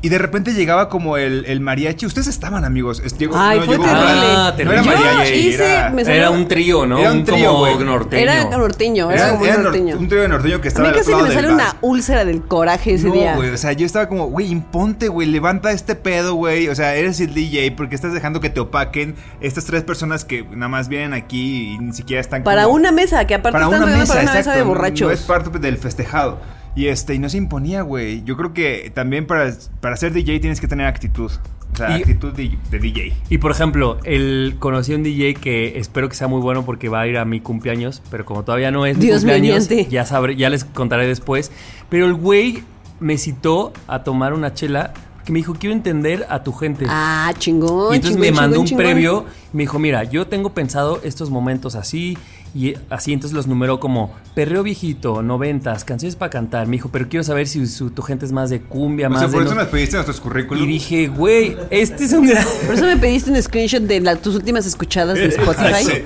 Y de repente llegaba como el, el mariachi. Ustedes estaban, amigos. Es- llegó- Ay, fue llegó- terrible. Ah, no era mariachi, hice- era- me salió- Era un trío, ¿no? Era un trío, como güey. norteño. Era norteño, era, Era, norteño. un trío de norteño que A estaba mí al casi lado me del sale bar. una úlcera del coraje ese no, día. güey, o sea, yo estaba como, güey, imponte, güey, levanta este pedo, güey. O sea, eres el DJ porque estás dejando que te opaquen estas tres personas que nada más vienen aquí y ni siquiera están Para como- una mesa, que aparte para están una mesa, para una exacto, mesa de no- borrachos. No es parte del festejado. Y este, y no se imponía, güey. Yo creo que también para, para ser DJ tienes que tener actitud. O sea, Y- actitud de, de DJ. Y por ejemplo, el conocí a un DJ que espero que sea muy bueno porque va a ir a mi cumpleaños, pero como todavía no es mi Dios cumpleaños, mediante. ya sabré, ya les contaré después. Pero el güey me citó a tomar una chela que me dijo, quiero entender a tu gente. Ah, chingón. y entonces chingón, me mandó chingón, un chingón. previo, me dijo, mira, yo tengo pensado estos momentos así y así, entonces los numeró como perreo viejito, noventas, canciones para cantar. Me dijo, pero quiero saber si su- tu gente es más de cumbia, O más sea, de... por no-". eso nos pediste nuestros currículums. Y dije, güey, este es un gran... Por eso me pediste un screenshot de la- tus últimas escuchadas de (laughs) Spotify.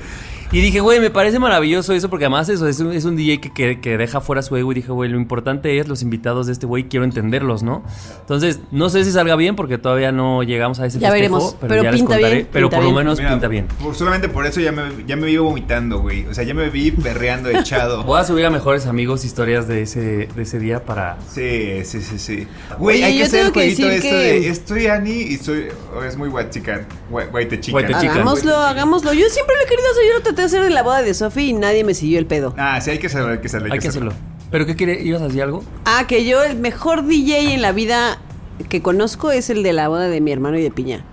Y dije, güey, me parece maravilloso eso, porque además eso es un, es un DJ que, que- que deja fuera su ego. Y dije, güey, lo importante es los invitados de este güey, quiero entenderlos, ¿no? Entonces, no sé si salga bien, porque todavía no llegamos a ese Ya festejo, veremos, pero, pero ya les pinta contaré. bien, pero pinta por lo bien. menos Mira, pinta bien. por- solamente por eso ya me, ya me vi vomitando, güey. O sea, ya me vi perreando echado. Voy a subir a mejores amigos historias de ese, de ese día para. Sí, sí, sí, sí. Güey, hay que yo hacer el tengo que jueguito decir esto que- de estoy Annie y soy. es muy white chican. White chican. White chican. Hagámoslo, hagámoslo. Yo siempre lo he querido hacer. Yo lo traté hacer la boda de Sophie y nadie me siguió el pedo. Ah, sí, hay que hacerlo, hay que hacerlo. Hay que hacerlo. ¿Pero qué quiere? ¿Ibas a decir algo? Ah, que yo el mejor DJ en la vida que conozco es el de la boda de mi hermano y de Piña.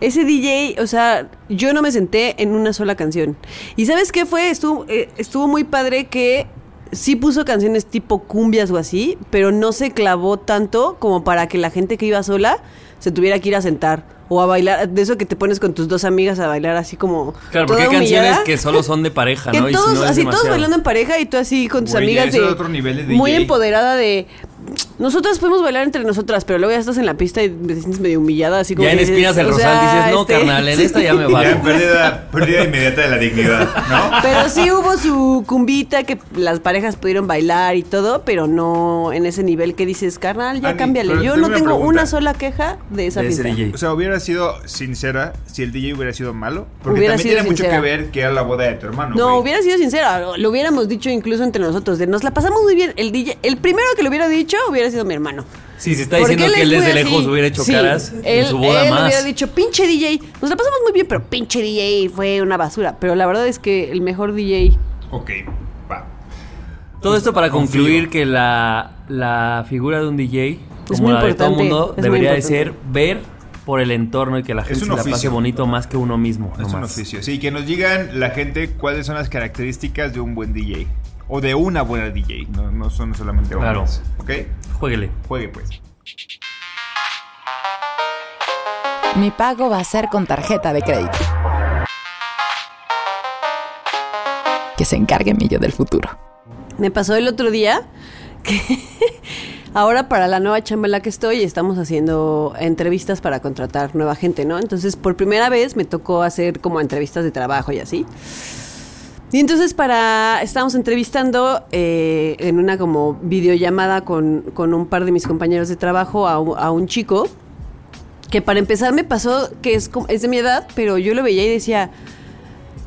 Ese DJ, o sea, yo no me senté en una sola canción. ¿Y sabes qué fue? Estuvo, eh, estuvo muy padre que sí puso canciones tipo cumbias o así, pero no se clavó tanto como para que la gente que iba sola se tuviera que ir a sentar. O a bailar, de eso que te pones con tus dos amigas a bailar así como. Claro, porque hay canciones que solo son de pareja, Que ¿no? Y si no así todos bailando en pareja y tú así con tus Güey, amigas de, otro nivel de muy DJ. empoderada de nosotras podemos bailar entre nosotras, pero luego ya estás en la pista y te sientes medio humillada, así como Ya en Espinas del Rosal sea, dices, no, este, carnal, en esta ya me Ya, bajo. pérdida, pérdida inmediata de la dignidad, ¿no? (laughs) Pero sí hubo su cumbita que las parejas pudieron bailar y todo, pero no en ese nivel que dices, carnal, ya Ani, cámbiale. Yo tengo no tengo una sola queja de esa De ese fiesta. DJ. O sea, hubiera sido sincera si el DJ hubiera sido malo. Porque Hubiera también sido tiene mucho que ver que era la boda de tu hermano. No, güey. hubiera sido sincera, lo- lo hubiéramos dicho incluso entre nosotros, de nos la pasamos muy bien. El DJ, el primero que lo hubiera dicho hubiera sido mi hermano. Sí, se está diciendo que él es desde así. lejos hubiera hecho Sí, caras él, en su boda él más. hubiera dicho, pinche DJ, nos la pasamos muy bien, pero pinche DJ fue una basura. Pero la verdad es que el mejor DJ Ok, va. Todo esto para Confío. concluir que la, la figura de un DJ, Es como muy la de todo el importante, mundo, es debería de ser ver por el entorno y que la gente un se la pase bonito más que uno mismo. Es un nomás. oficio. Sí, que nos digan la gente cuáles son las características de un buen DJ. O de una buena DJ. No, no son solamente Claro. hombres. ¿Ok? Jueguele. Juegue pues. Mi pago va a ser con tarjeta de crédito. Que se encargue mi yo del futuro. Me pasó el otro día que (laughs) ahora para la nueva chamba en la que estoy estamos haciendo entrevistas para contratar nueva gente, ¿no? Entonces por primera vez me tocó hacer como entrevistas de trabajo y así. Y entonces para, estábamos entrevistando eh, en una como videollamada con, con un par de mis compañeros de trabajo a, a un chico que para empezar me pasó que es, es de mi edad, pero yo lo veía y decía,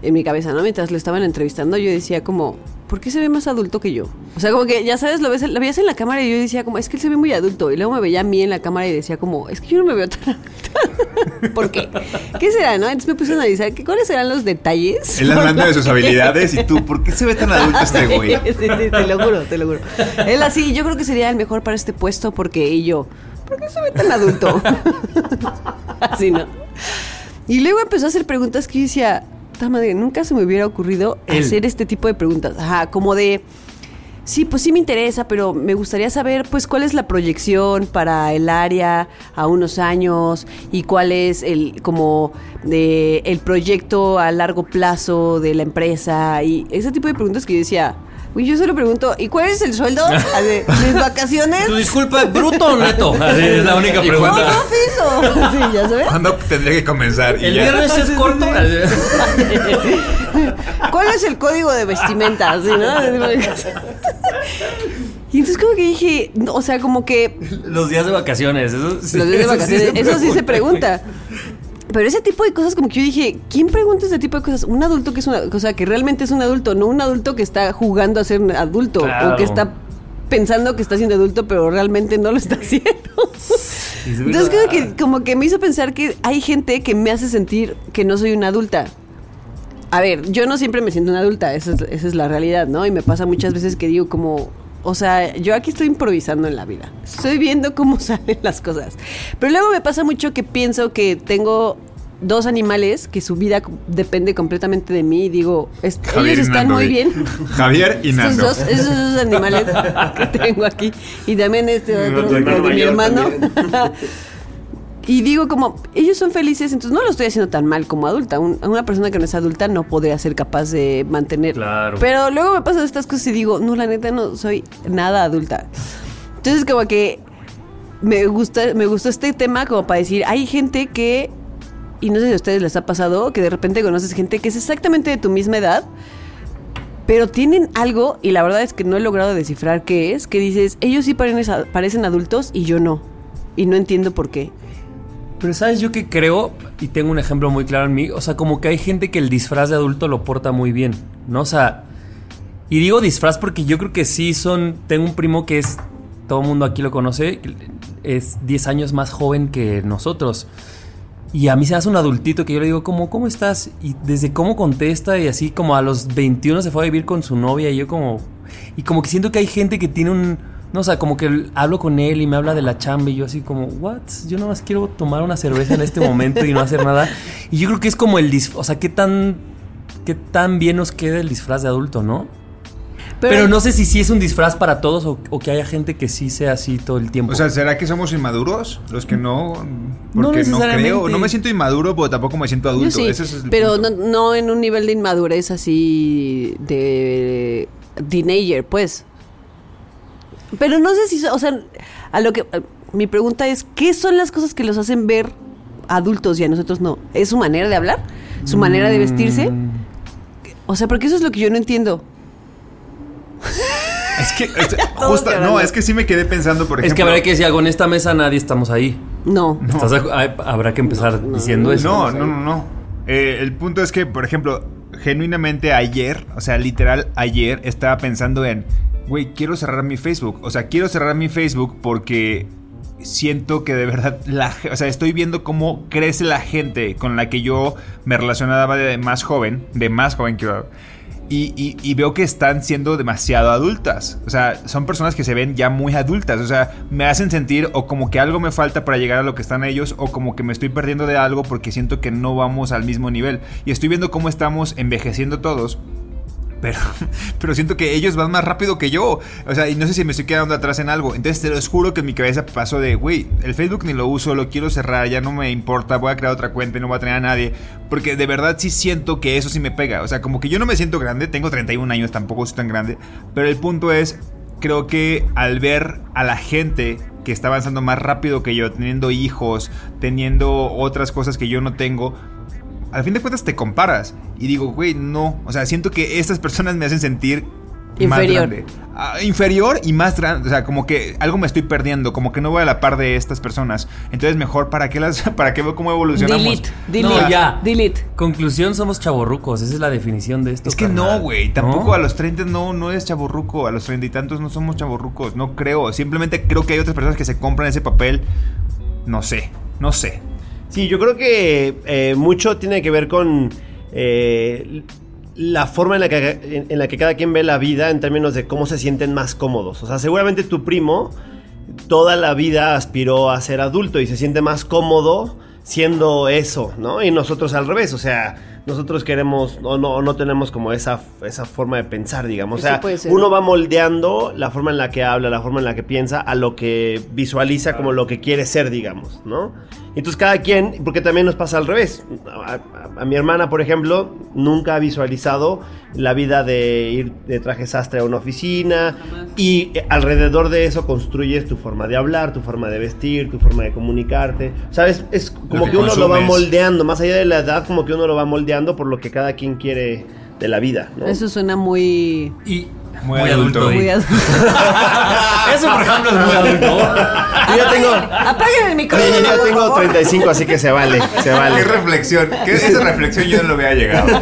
en mi cabeza, ¿no? Mientras lo estaban entrevistando, yo decía como, ¿por qué se ve más adulto que yo? O sea, como que, ya sabes, lo, ves, lo veías en la cámara y yo decía como, es que él se ve muy adulto. Y luego me veía a mí en la cámara y decía como, es que yo no me veo tan adulta. (laughs) ¿Por qué? ¿Qué será, no? Entonces me puse a analizar, ¿qué, ¿cuáles serán los detalles? Él hablando de sus habilidades y tú, ¿por qué se ve tan adulto este güey? (laughs) Sí, sí, sí, te lo juro, te lo juro. Él así, yo creo que sería el mejor para este puesto porque y yo, ¿por qué se ve tan adulto? (laughs) así, ¿no? Y luego empezó a hacer preguntas que yo decía, "Ta madre, nunca se me hubiera ocurrido Él. hacer este tipo de preguntas. Ajá, como de, sí, pues sí me interesa, pero me gustaría saber, pues, cuál es la proyección para el área a unos años y cuál es el, como, de, el proyecto a largo plazo de la empresa y ese tipo de preguntas que yo decía, uy, yo solo pregunto, ¿y cuál es el sueldo? (laughs) Así, ¿Mis vacaciones? Tu disculpa, ¿bruto o neto? (laughs) Así es la única Y ¿Cómo pregunta. oficio? Sí, ya sabes. ¿Cuándo tendría que comenzar? Y ¿El ya. viernes es corto? (laughs) ¿Cuál es el código de vestimenta? Así, ¿no? Y entonces como que dije, no, o sea, como que Los días de vacaciones. Eso, sí, los días de eso sí vacaciones, eso sí se pregunta. Pero ese tipo de cosas, como que yo dije, ¿quién pregunta ese tipo de cosas? Un adulto que es una cosa que realmente es un adulto, no un adulto que está jugando a ser adulto Claro. o que está pensando que está siendo adulto, pero realmente no lo está (laughs) haciendo. Entonces como que, como que me hizo pensar que hay gente que me hace sentir que no soy una adulta. A ver, yo no siempre me siento una adulta, esa es, esa es la realidad, ¿no? Y me pasa muchas veces que digo como, o sea, yo aquí estoy improvisando en la vida, estoy viendo cómo (laughs) salen las cosas. Pero luego me pasa mucho que pienso que tengo dos animales que su vida depende completamente de mí y digo, Javier ellos están Nando, muy bien. (laughs) Javier y Estos Nando. dos, esos dos animales que tengo aquí. Y también este (laughs) otro de mi hermano. Y digo como, ellos son felices, entonces no lo estoy haciendo tan mal como adulta. Un- una persona que no es adulta no podría ser capaz de mantener. Claro. Pero luego me pasan estas cosas y digo, no, la neta no soy nada adulta. Entonces como que me gusta, me gustó este tema como para decir, hay gente que, y no sé si a ustedes les ha pasado, que de repente conoces gente que es exactamente de tu misma edad, pero tienen algo, y la verdad es que no he logrado descifrar qué es, que dices, ellos sí parecen, parecen adultos y yo no. Y no entiendo por qué. Pero sabes yo que creo, y tengo un ejemplo muy claro en mí, o sea, como que hay gente que el disfraz de adulto lo porta muy bien, ¿no? O sea, y digo disfraz porque yo creo que sí son, tengo un primo que es, todo el mundo aquí lo conoce, es 10 años más joven que nosotros. Y a mí se hace un adultito que yo le digo, como, ¿cómo estás? Y desde cómo contesta y así como a los 21 se fue a vivir con su novia y yo como... Y como que siento que hay gente que tiene un, No, o sea, como que hablo con él y me habla de la chamba y yo así como, what? Yo nada más quiero tomar una cerveza en este momento y no hacer nada. Y yo creo que es como el disfraz, o sea, qué tan, qué tan bien nos queda el disfraz de adulto, ¿no? Pero, no sé si sí es un disfraz para todos o, o que haya gente que sí sea así todo el tiempo. O sea, ¿será que somos inmaduros? Los que no. Porque no, creo. No me siento inmaduro, pero tampoco me siento Yo adulto. sí, Ese es el pero no, no en un nivel de inmadurez así de teenager, pues. Pero no sé si, o sea, a lo que a- mi pregunta es, ¿qué son las cosas que los hacen ver adultos y a nosotros no? ¿Es su manera de hablar? ¿Su manera de vestirse? Mm, O sea, porque eso es lo que yo no entiendo. Es que. (laughs) es- llorando. no, es que sí me quedé pensando, por es ejemplo. que habrá que decir algo en esta mesa nadie estamos ahí. No. ¿Estás de acu- ay, habrá que empezar diciendo eso. No, no, no, no. Eh, el punto es que, por ejemplo, genuinamente ayer, o sea, literal ayer, estaba pensando en, güey, quiero cerrar mi Facebook. O sea, quiero cerrar mi Facebook porque siento que de verdad, (laughs) la, o sea, estoy viendo cómo crece la gente con la que yo me relacionaba de más joven, de más joven que yo. Y veo que están siendo demasiado adultas. O sea, son personas que se ven ya muy adultas. O sea, me hacen sentir o como que algo me falta para llegar a lo que están ellos o como que me estoy perdiendo de algo porque siento que no vamos al mismo nivel. Y estoy viendo cómo estamos envejeciendo todos. Pero, (laughs) pero siento que ellos van más rápido que yo. O sea, y no sé si me estoy quedando atrás en algo. Entonces te los juro que en mi cabeza pasó de, güey, el Facebook ni lo uso, lo quiero cerrar, ya no me importa, voy a crear otra cuenta y no voy a tener a nadie. Porque de verdad sí siento que eso sí me pega. O sea, como que yo no me siento grande, tengo 31 años, tampoco soy tan grande. Pero el punto es, creo que al ver a la gente que está avanzando más rápido que yo, teniendo hijos, teniendo otras cosas que yo no tengo, al fin de cuentas te comparas. Y digo, güey, no. O sea, siento que estas personas me hacen sentir más Inferior. grande. Ah, inferior y más grande. O sea, como que algo me estoy perdiendo. Como que no voy a la par de estas personas. Entonces, mejor, ¿para qué las, (laughs) para qué veo cómo evolucionamos? Delete, delete, No, ya. delete. Conclusión, somos chavorrucos. Esa es la definición de esto. Es que carnal. no, güey. Tampoco ¿No? a los 30 no, no es chaborruco. A los 30 y tantos no somos chaborrucos. No creo. Simplemente creo que hay otras personas que se compran ese papel. No sé. No sé. Sí, yo creo que eh, mucho tiene que ver con eh, la forma en la, que, en, en la que cada quien ve la vida en términos de cómo se sienten más cómodos. O sea, seguramente tu primo toda la vida aspiró a ser adulto y se siente más cómodo siendo eso, ¿no? Y nosotros al revés, o sea, nosotros queremos o no, no tenemos como esa, esa forma de pensar, digamos. O sea, uno va moldeando la forma en la que habla, la forma en la que piensa, a lo que visualiza como lo que quiere ser, digamos, ¿no? Entonces cada quien, porque también nos pasa al revés. A, a- a mi hermana, por ejemplo, nunca ha visualizado la vida de ir de traje sastre a una oficina y eh, alrededor de eso construyes tu forma de hablar, tu forma de vestir, tu forma de comunicarte. ¿Sabes? Es como que que, uno lo va moldeando, más allá de la edad, como que uno lo va moldeando por lo que cada quien quiere de la vida, ¿no? Eso suena muy... Y Muy adulto. muy ¿eh? adulto. Eso, por ejemplo, es muy adulto. Yo ya tengo... Apaguen el micrófono. Yo ya tengo favor. 35, así que se vale, se Qué vale. reflexión. ¿Qué- esa reflexión yo no lo había llegado. (laughs)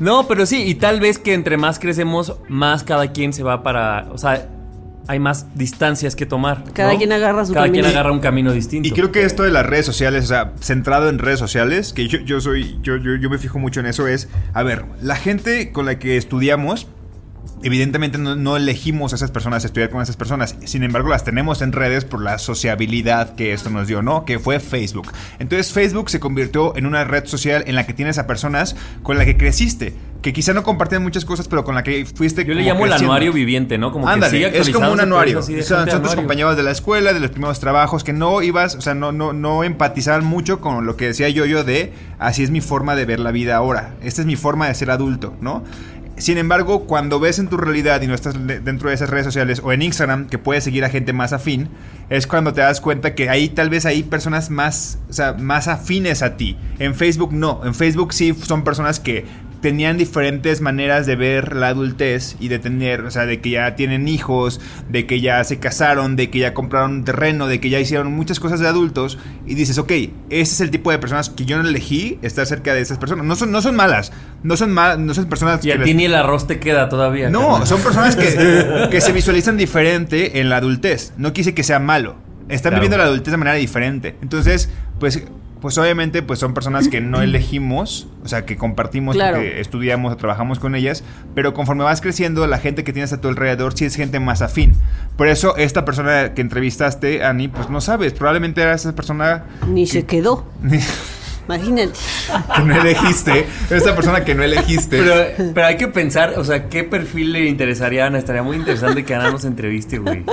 No, pero sí, y tal vez que entre más crecemos, más cada quien se va para. O sea, hay más distancias que tomar. Cada ¿no? quien agarra su Cada camino. quien agarra un camino distinto. Y creo que esto de las redes sociales, o sea, centrado en redes sociales, que yo, yo soy, yo, yo, yo me fijo mucho en eso, es, a ver, la gente con la que estudiamos, evidentemente no, no elegimos a esas personas, estudiar con esas personas, sin embargo las tenemos en redes por la sociabilidad que esto nos dio, ¿no? Que fue Facebook. Entonces Facebook se convirtió en una red social en la que tienes a personas con la que creciste, que quizá no compartían muchas cosas, pero con la que fuiste... Yo le llamo el anuario viviente, ¿no? Como que Ándale, sigue es como un anuario. Son, son tus compañeros de la escuela, de los primeros trabajos, que no ibas, o sea, no, no, no empatizaban mucho con lo que decía yo yo de así es mi forma de ver la vida ahora. Esta es mi forma de ser adulto, ¿no? Sin embargo, cuando ves en tu realidad y no estás dentro de esas redes sociales o en Instagram, que puedes seguir a gente más afín, es cuando te das cuenta que ahí tal vez hay personas más, o sea, más afines a ti. En Facebook no. En Facebook sí son personas que tenían diferentes maneras de ver la adultez y de tener, o sea, de que ya tienen hijos, de que ya se casaron, de que ya compraron terreno, de que ya hicieron muchas cosas de adultos y dices, ok, ese es el tipo de personas que yo no elegí estar cerca de esas personas. No son, no son malas, no son malas, no son personas Y que a les- ti ni el arroz te queda todavía. no, carnal. son personas que, (laughs) que se visualizan diferente en la adultez. No quise que sea malo. Están Claro. viviendo la adultez de manera diferente. Entonces, pues pues obviamente pues son personas que no (clears throat) elegimos, o sea, que compartimos, Claro. que estudiamos o trabajamos con ellas, pero conforme vas creciendo, la gente que tienes a tu alrededor sí es gente más afín. Por eso esta persona que entrevistaste, Ani, pues no sabes, probablemente era esa persona Ni se quedó. (laughs) que Imagínate. no elegiste, esa persona que no elegiste. Pero, pero hay que pensar, o sea, ¿qué perfil le interesaría a Ana? Estaría muy interesante que Ana nos entreviste, güey.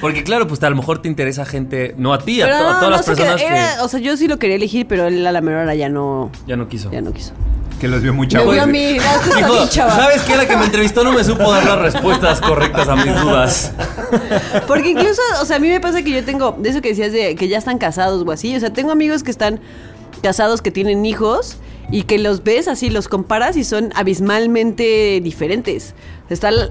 Porque claro, pues a lo mejor te interesa gente, no a ti, a, todas no las personas que era- O sea, yo sí lo quería elegir, pero él a la menor hora ya no, ya no quiso. ya no quiso. que los vio muy Me chavos. vio a no, Dijo, bien. ¿sabes qué? La que me entrevistó no me supo dar las respuestas correctas a mis dudas. Porque incluso, o sea, a mí me pasa que yo tengo, de eso que decías de que ya están casados o así, o sea, tengo amigos que están casados, que tienen hijos y que los ves así, los comparas y son abismalmente diferentes. Está el,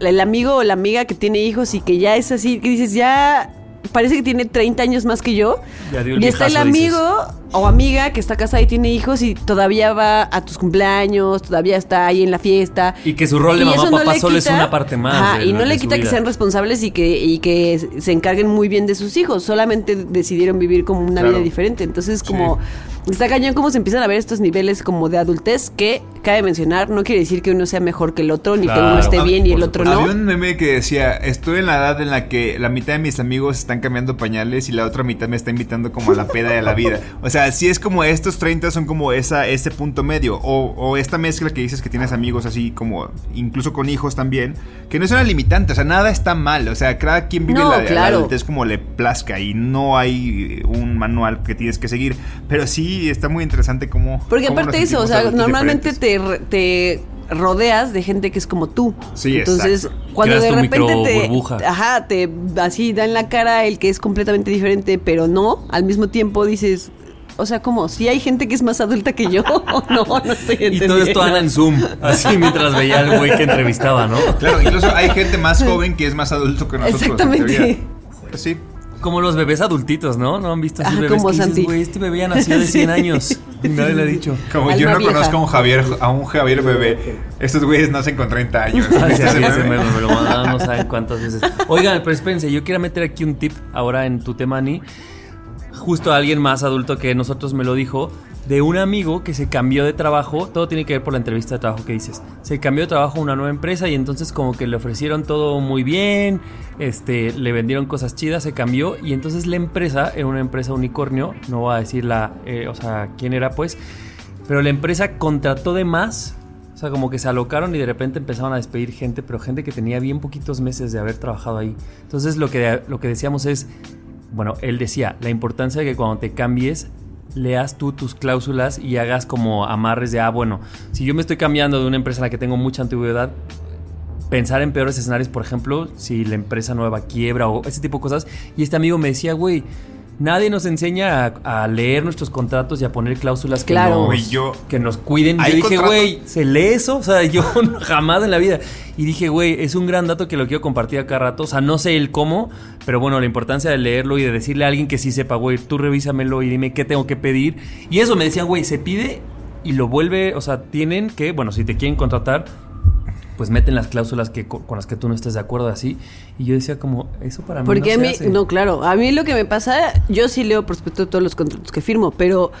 el amigo o la amiga que tiene hijos y que ya es así, que dices, ya parece que tiene 30 años más que yo. Ya dio el y está el dices. O amiga que está casada y tiene hijos y todavía va a tus cumpleaños, todavía está ahí en la fiesta. Y que su rol de Y mamá no papá solo es una parte más. Ajá, de- y no le quita que vida. sean responsables y que, y que se encarguen muy bien de sus hijos. Solamente decidieron vivir como una Claro. vida diferente. Entonces, como está cañón cómo se empiezan a ver estos niveles como de adultez que, cabe mencionar, no quiere decir que uno sea mejor que el otro, ni que uno esté Ah, bien y el otro no. Había un meme que decía, estoy en la edad en la que la mitad de mis amigos están cambiando pañales y la otra mitad me está invitando como a la peda de la vida. O sea, si es como estos 30 son como esa, ese punto medio. O, o esta mezcla que dices que tienes amigos así como, incluso con hijos también, que no es una limitante, o sea, nada está mal. O sea, cada quien vive No, la, la claro. adultez como le plazca y no hay un manual que tienes que seguir. Pero sí, está muy interesante cómo... Porque cómo aparte nos eso, o sea, normalmente diferentes. te, te rodeas de gente que es como tú. Sí, Entonces, exacto. cuando Creas de tu repente te, burbuja. ajá, te así da en la cara el que es completamente diferente, pero no, al mismo tiempo dices, o sea, como si hay gente que es más adulta que yo, (laughs) no, no estoy Y entendiendo. todo esto Ana en Zoom, así mientras veía al güey que entrevistaba, ¿no? Claro, incluso hay gente más joven que es más adulto que nosotros. en Exactamente. Pues sí. Como los bebés adultitos, ¿no? ¿No han visto así Ajá, bebés como que dices, güey, este bebé ya nació de 100 años? Y (laughs) nadie le ha dicho. Como Alma yo no vieja. conozco a un Javier, a un Javier bebé. Estos güeyes nacen con 30 años. (laughs) Ah, sí, ¿Viste sí, meme me lo mandaron no saben cuántas veces. Oigan, pero espérense, yo quiero meter aquí un tip ahora en tu tema, Ani. Justo alguien más adulto que nosotros me lo dijo, de un amigo que se cambió de trabajo, todo tiene que ver por la entrevista de trabajo que dices. Se cambió de trabajo a una nueva empresa y entonces como que le ofrecieron todo muy bien, este, le vendieron cosas chidas, se cambió y entonces la empresa era una empresa unicornio, no voy a decir la, eh, o sea, quién era pues, pero la empresa contrató de más o sea, como que se alocaron y de repente empezaron a despedir gente, pero gente que tenía bien poquitos meses de haber trabajado ahí. Entonces lo que, lo que decíamos es, bueno, él decía, la importancia de que cuando te cambies, leas tú tus cláusulas y hagas como amarres de, ah, bueno, si yo me estoy cambiando de una empresa en la que tengo mucha antigüedad, pensar en peores escenarios, por ejemplo, si la empresa nueva quiebra o ese tipo de cosas. Y este amigo me decía, güey, nadie nos enseña a, a leer nuestros contratos y a poner cláusulas que, Claro. nos, yo- que nos cuiden. Yo dije, güey, ¿se lee eso? O sea, yo (laughs) jamás en la vida. Y dije, güey, es un gran dato que lo quiero compartir a cada rato. O sea, no sé el cómo, pero bueno, la importancia de leerlo y de decirle a alguien que sí sepa, güey, tú revísamelo y dime qué tengo que pedir. Y eso me decían, güey, se pide y lo vuelve, o sea, tienen que, bueno, si te quieren contratar, pues meten las cláusulas que, con las que tú no estés de acuerdo así. Y yo decía como, eso para mí Porque no a se mí, hace. no, claro, a mí lo que me pasa, yo sí leo por supuesto todos los contratos que firmo, pero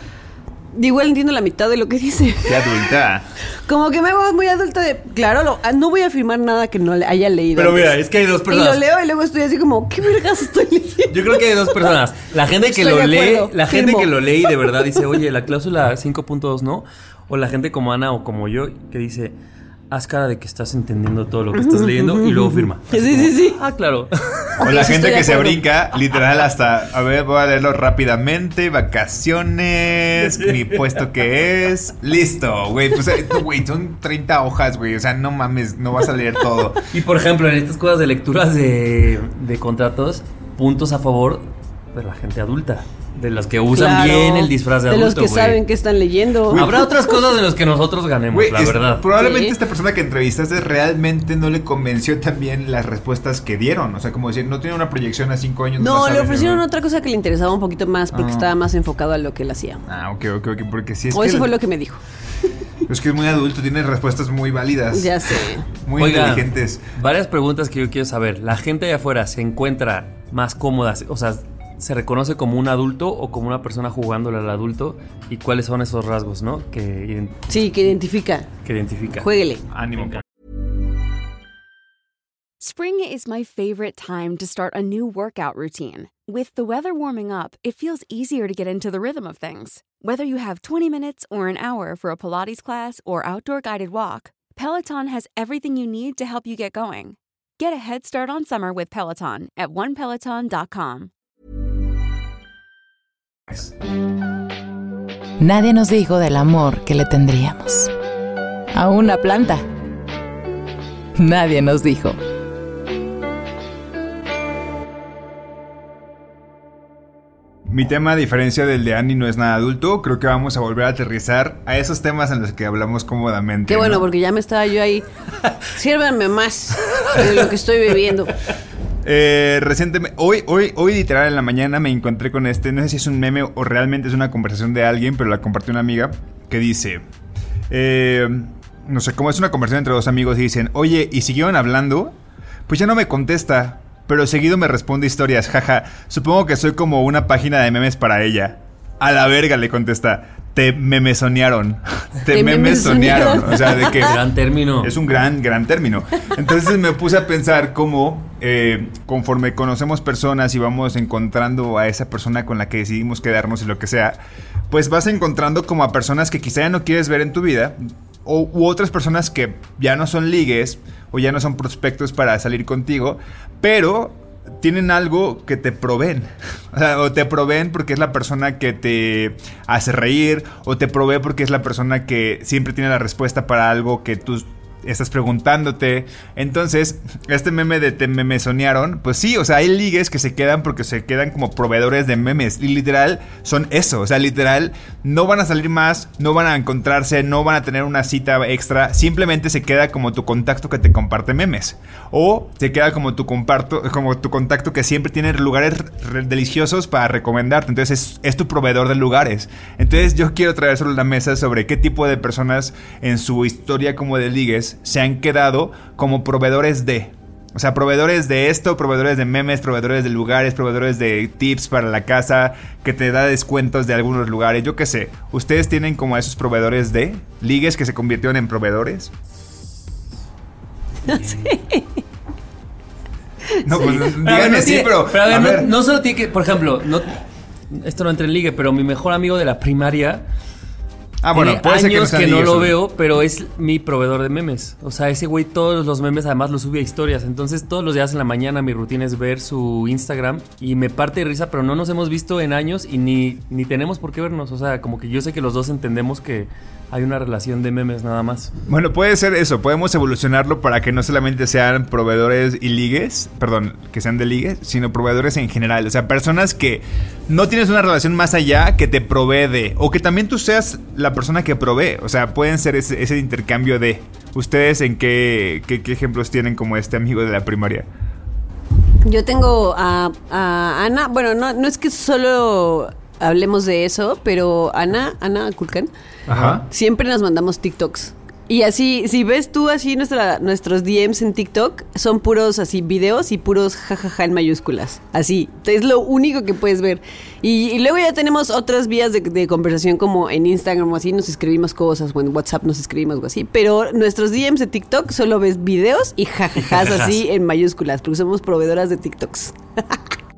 igual entiendo la mitad de lo que dice. Qué adulta. (laughs) Como que me hago muy adulta de, claro, lo- ah, no voy a firmar nada que no haya leído. Pero antes. mira, es que hay dos Y personas. lo leo y luego estoy así como, ¿qué vergas estoy leyendo? Yo creo que hay dos personas. La gente que Estoy lo lee, acuerdo, la gente que lo lee y de verdad dice, (laughs) oye, la cláusula 5.2 no. O la gente como Ana o como yo que dice, haz cara de que estás entendiendo todo lo que estás leyendo y luego firma. Sí, Así sí, como, sí. Ah, claro. (laughs) O la gente que se brinca, literal, hasta. A ver, voy a leerlo rápidamente. Vacaciones, (laughs) mi puesto que es. Listo, güey. Pues, eh, güey, son 30 hojas, güey. O sea, no mames, no vas a leer todo. Y por ejemplo, en estas cosas de lecturas de, de contratos, puntos a favor de la gente adulta. De los que usan Claro, bien el disfraz de, De adulto. los que güey. saben que están leyendo. Habrá otras cosas en las que nosotros ganemos, la es- verdad. probablemente Sí. esta persona que entrevistaste realmente no le convenció también las respuestas que dieron. O sea, como decir, no tiene una proyección a 5 años. No, le ofrecieron ¿no? otra cosa que le interesaba un poquito más porque Ah. estaba más enfocado a lo que él hacía. Ah, ok, ok, ok. Porque sí es o que. eso fue lo que me dijo. (laughs) Es que es muy adulto, tiene respuestas muy válidas. Ya sé. Muy Oigan, inteligentes. Varias preguntas que yo quiero saber. ¿La gente allá afuera se encuentra más cómoda? O sea, se reconoce como un adulto o como una persona jugándole al adulto y cuáles son esos rasgos, ¿no? Que, Sí, que identifica. que identifica. Jueguele. Ánimo. Spring is my favorite time to start a new workout routine. With the weather warming up, it feels easier to get into the rhythm of things. Whether you have 20 minutes or an hour for a Pilates class or outdoor guided walk, Peloton has everything you need to help you get going. Get a head start on summer with Peloton at onepeloton.com. Nadie nos dijo del amor que le tendríamos. A una planta. Nadie nos dijo. Mi tema, a diferencia del de Annie, no es nada adulto. Creo que vamos a volver a aterrizar a esos temas en los que hablamos cómodamente. Qué bueno, ¿no? porque ya me estaba yo ahí. (laughs) Sírvanme más de lo que estoy bebiendo. Eh, recientemente, hoy, hoy, hoy literal en la mañana me encontré con este, no sé si es un meme o realmente es una conversación de alguien, pero la compartió una amiga que dice, eh, no sé, cómo es una conversación entre dos amigos y dicen, oye, ¿y siguieron hablando? Pues ya no me contesta, pero seguido me responde historias, jaja, supongo que soy como una página de memes para ella. A la verga le contesta, te memesonearon, (laughs) te, Te memesonearon, o sea, de que... Gran término. Es un gran, gran término. Entonces me puse a pensar cómo, eh, conforme conocemos personas y vamos encontrando a esa persona con la que decidimos quedarnos y lo que sea, pues vas encontrando como a personas que quizá ya no quieres ver en tu vida, o, u otras personas que ya no son ligues o ya no son prospectos para salir contigo, pero tienen algo que te proveen. (laughs) O, te proveen porque es la persona que te hace reír, o te provee porque es la persona que siempre tiene la respuesta para algo que tú estás preguntándote. Entonces, este meme de te memesonearon, pues sí, o sea, hay ligues que se quedan porque se quedan como proveedores de memes. Y literal son eso, o sea, literal no van a salir más, no van a encontrarse, no van a tener una cita extra, simplemente se queda como tu contacto que te comparte memes. O se queda como tu comparto, como tu contacto que siempre tiene lugares re- deliciosos para recomendarte. Entonces es, es tu proveedor de lugares. Entonces yo quiero traer sobre la mesa sobre qué tipo de personas en su historia como de ligues se han quedado como proveedores de. O sea, proveedores de esto, proveedores de memes, proveedores de lugares, proveedores de tips para la casa, que te da descuentos de algunos lugares, yo qué sé. ¿Ustedes tienen como a esos proveedores de ligues que se convirtieron en proveedores? (laughs) No, pues Pero, díganme no sí, tiene- pero, pero a ver, a no, no solo tiene que, por ejemplo, no, esto no entra en ligue, pero mi mejor amigo de la primaria Ah, bueno, tiene puede ser que años que no lo veo, pero es mi proveedor de memes. O sea, ese güey todos los memes además los sube a historias. Entonces todos los días en la mañana mi rutina es ver su Instagram y me parte de risa, pero no nos hemos visto en años y ni, ni tenemos por qué vernos. O sea, como que yo sé que los dos entendemos que hay una relación de memes nada más. Bueno, puede ser eso. Podemos evolucionarlo para que no solamente sean proveedores y ligues, perdón, que sean de ligues, sino proveedores en general. O sea, personas que no tienes una relación más allá que te provee de, o que también tú seas la persona que provee. O sea, pueden ser ese, ese intercambio de. ¿Ustedes en qué, qué, qué ejemplos tienen como este amigo de la primaria? Yo tengo a, a Ana, bueno, no, no es que solo hablemos de eso, pero Ana, Ana Kulkan, Ajá. siempre nos mandamos TikToks. Y así, si ves tú así nuestra, nuestros DMs en TikTok, son puros así videos y puros jajaja en mayúsculas. Así, es lo único que puedes ver. Y, y luego ya tenemos otras vías de, de conversación como en Instagram o así, nos escribimos cosas, o en WhatsApp nos escribimos o así. Pero nuestros DMs de TikTok solo ves videos y jajajas así en mayúsculas, porque somos proveedoras de TikToks.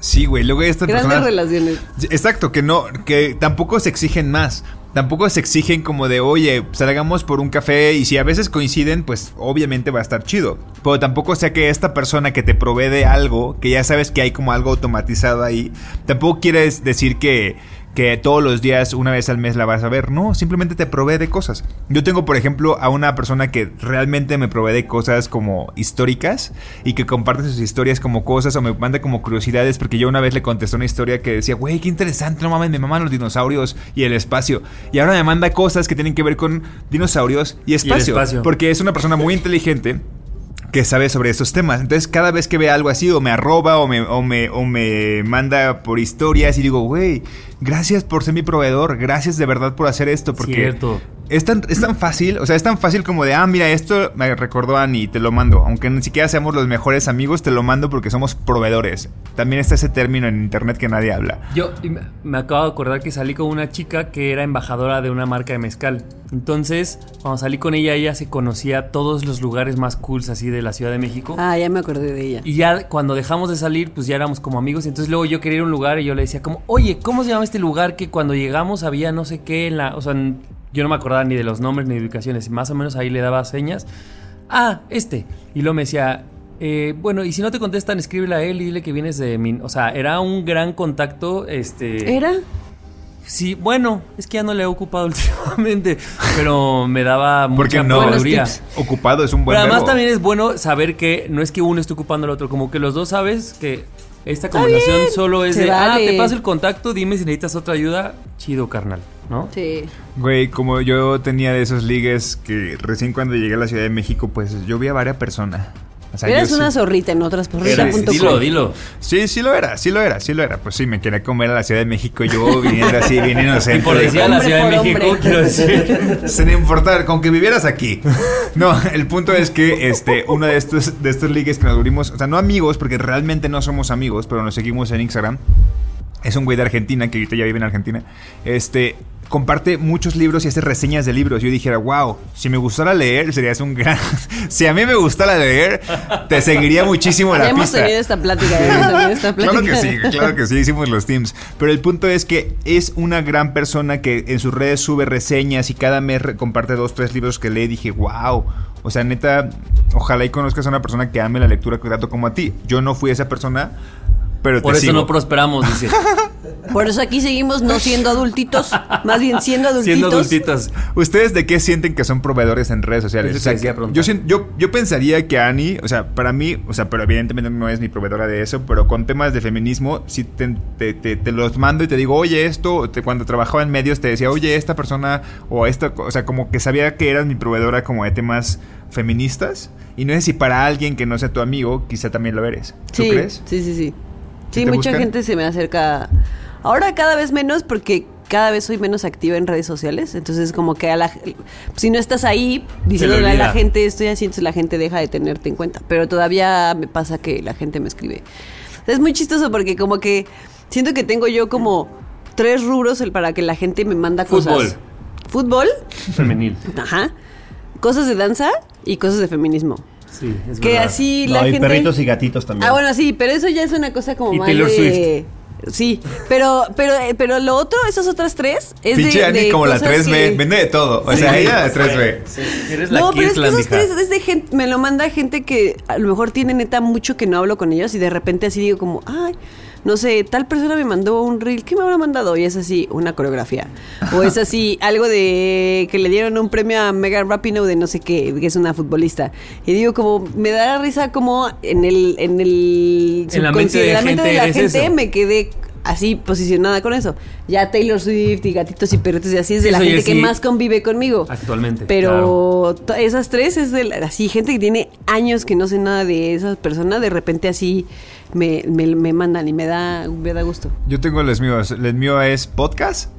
Sí, güey. Luego estas Grandes personas. relaciones. Exacto, que no, que tampoco se exigen más. Tampoco se exigen como de, oye, salgamos por un café y si a veces coinciden, pues obviamente va a estar chido. Pero tampoco sea que esta persona que te provee algo, que ya sabes que hay como algo automatizado ahí, tampoco quieres decir que, que todos los días, una vez al mes la vas a ver. No, simplemente te provee de cosas. Yo tengo, por ejemplo, a una persona que realmente me provee de cosas como históricas y que comparte sus historias como cosas o me manda como curiosidades porque yo una vez le contesté una historia que decía, güey, qué interesante, no mames, me maman los dinosaurios y el espacio. Y ahora me manda cosas que tienen que ver con dinosaurios y espacio. espacio. Porque es una persona muy inteligente que sabe sobre esos temas. Entonces, cada vez que ve algo así, o me arroba, o me, o me, o me manda por historias, y digo, güey, gracias por ser mi proveedor, gracias de verdad por hacer esto, porque Cierto. Es tan, es tan fácil, o sea, es tan fácil como de, ah, mira, esto me recordó a Ani, te lo mando. Aunque ni siquiera seamos los mejores amigos, te lo mando porque somos proveedores. También está ese término en internet que nadie habla. Yo me- acabo de acordar que salí con una chica que era embajadora de una marca de mezcal. Entonces, cuando salí con ella, ella se conocía todos los lugares más cools así de la Ciudad de México. Ah, ya me acordé de ella. Y ya cuando dejamos de salir, pues ya éramos como amigos. Entonces luego yo quería ir a un lugar y yo le decía como, oye, ¿cómo se llama este lugar que cuando llegamos había no sé qué en la... O sea, yo no me acordaba ni de los nombres ni de ubicaciones. Y más o menos ahí le daba señas. Ah, este. Y luego me decía, eh, bueno, y si no te contestan, escríbele a él y dile que vienes de mi... O sea, era un gran contacto, este... ¿Era? Sí, bueno, es que ya no le he ocupado (laughs) últimamente, pero me daba Porque mucha no, proveeduría. tips. ocupado es un buen Pero además verbo. también es bueno saber que no es que uno esté ocupando al otro, como que los dos sabes que esta conversación solo es se de, ah, te paso el contacto, dime si necesitas otra ayuda, chido carnal, ¿no? Sí. Güey, como yo tenía de esos ligues que recién cuando llegué a la Ciudad de México, pues yo vi a varias personas. O sea, yo una sí- zorrita en otras Eres- porritas.com. dilo, dilo. Sí, sí lo era, sí lo era, sí lo era. Pues sí, me quería comer a la Ciudad de México. Yo viniendo así, bien (laughs) Y inocente. por decir a la Ciudad de por México, hombre. quiero decir. (laughs) Sin importar, con que vivieras aquí. No, el punto es que este, uno de estos, de estos ligues que nos volvimos, o sea, no amigos, porque realmente no somos amigos, pero nos seguimos en Instagram. Es un güey de Argentina, que ahorita ya vive en Argentina. Este, comparte muchos libros y hace reseñas de libros. Yo dijera, wow, si me gustara leer, serías un gran... (laughs) si a mí me gustara leer, te seguiría muchísimo la hemos pista. tenido esta plática, hemos tenido esta plática. Claro que sí, claro que sí, hicimos los teams. Pero el punto es que es una gran persona que en sus redes sube reseñas y cada mes comparte dos, tres libros que lee. Dije, wow. O sea, neta, ojalá y conozcas a una persona que ame la lectura tanto como a ti. Yo no fui esa persona, pero Por te eso sigo. no prosperamos, dice. (laughs) Por eso aquí seguimos no siendo adultitos, más bien siendo adultitos. Siendo adultitos. ¿Ustedes de qué sienten que son proveedores en redes sociales? O sea, yo, yo, yo pensaría que Ani, o sea, para mí, o sea, pero evidentemente no es mi proveedora de eso, pero con temas de feminismo, sí te, te- te- te los mando y te digo, oye, esto, te- cuando trabajaba en medios te decía, oye, esta persona, o esta, o sea, como que sabía que eras mi proveedora como de temas feministas, y no sé si para alguien que no sea tu amigo, quizá también lo eres. ¿Tú Sí, crees? sí, sí, sí. ¿Sí mucha buscan? gente se me acerca. Ahora cada vez menos porque cada vez soy menos activa en redes sociales. Entonces, como que a la, si no estás ahí diciéndole a la gente estoy así, entonces la gente deja de tenerte en cuenta. Pero todavía me pasa que la gente me escribe. Es muy chistoso porque como que siento que tengo yo como tres rubros para que la gente me manda Fútbol. cosas. Fútbol, Femenil. ajá. Cosas de danza y cosas de feminismo. Sí, es Que verdad. así No, la y gente. perritos y gatitos también. Ah, bueno, sí, pero eso ya es una cosa como Y más Taylor de... Sí, pero, pero, eh, pero lo otro, esas otras tres, es de, Pinche Ani de como la cosas 3B, que- vende de todo. O sea, ella la 3B. Sí, eres la No, pero es que esos tres es de gente, me lo manda gente que a lo mejor tiene neta mucho que no hablo con ellos y de repente así digo como, ay, no sé, tal persona me mandó un reel, ¿qué me habrá mandado? Y es así, una coreografía. O es (laughs) así, algo de que le dieron un premio a Megan Rapinoe de no sé qué, que es una futbolista. Y digo como, me da risa como en el, en el En la mente de la mente de la gente me quedé así posicionada con eso. Ya Taylor Swift y gatitos y perritos y así es de la gente que más convive conmigo. Actualmente. Pero to- esas tres es de la- así, gente que tiene años que no sé nada de esas personas, de repente así me, me, me mandan y me da, me da gusto. Yo tengo los míos. El mío es podcast.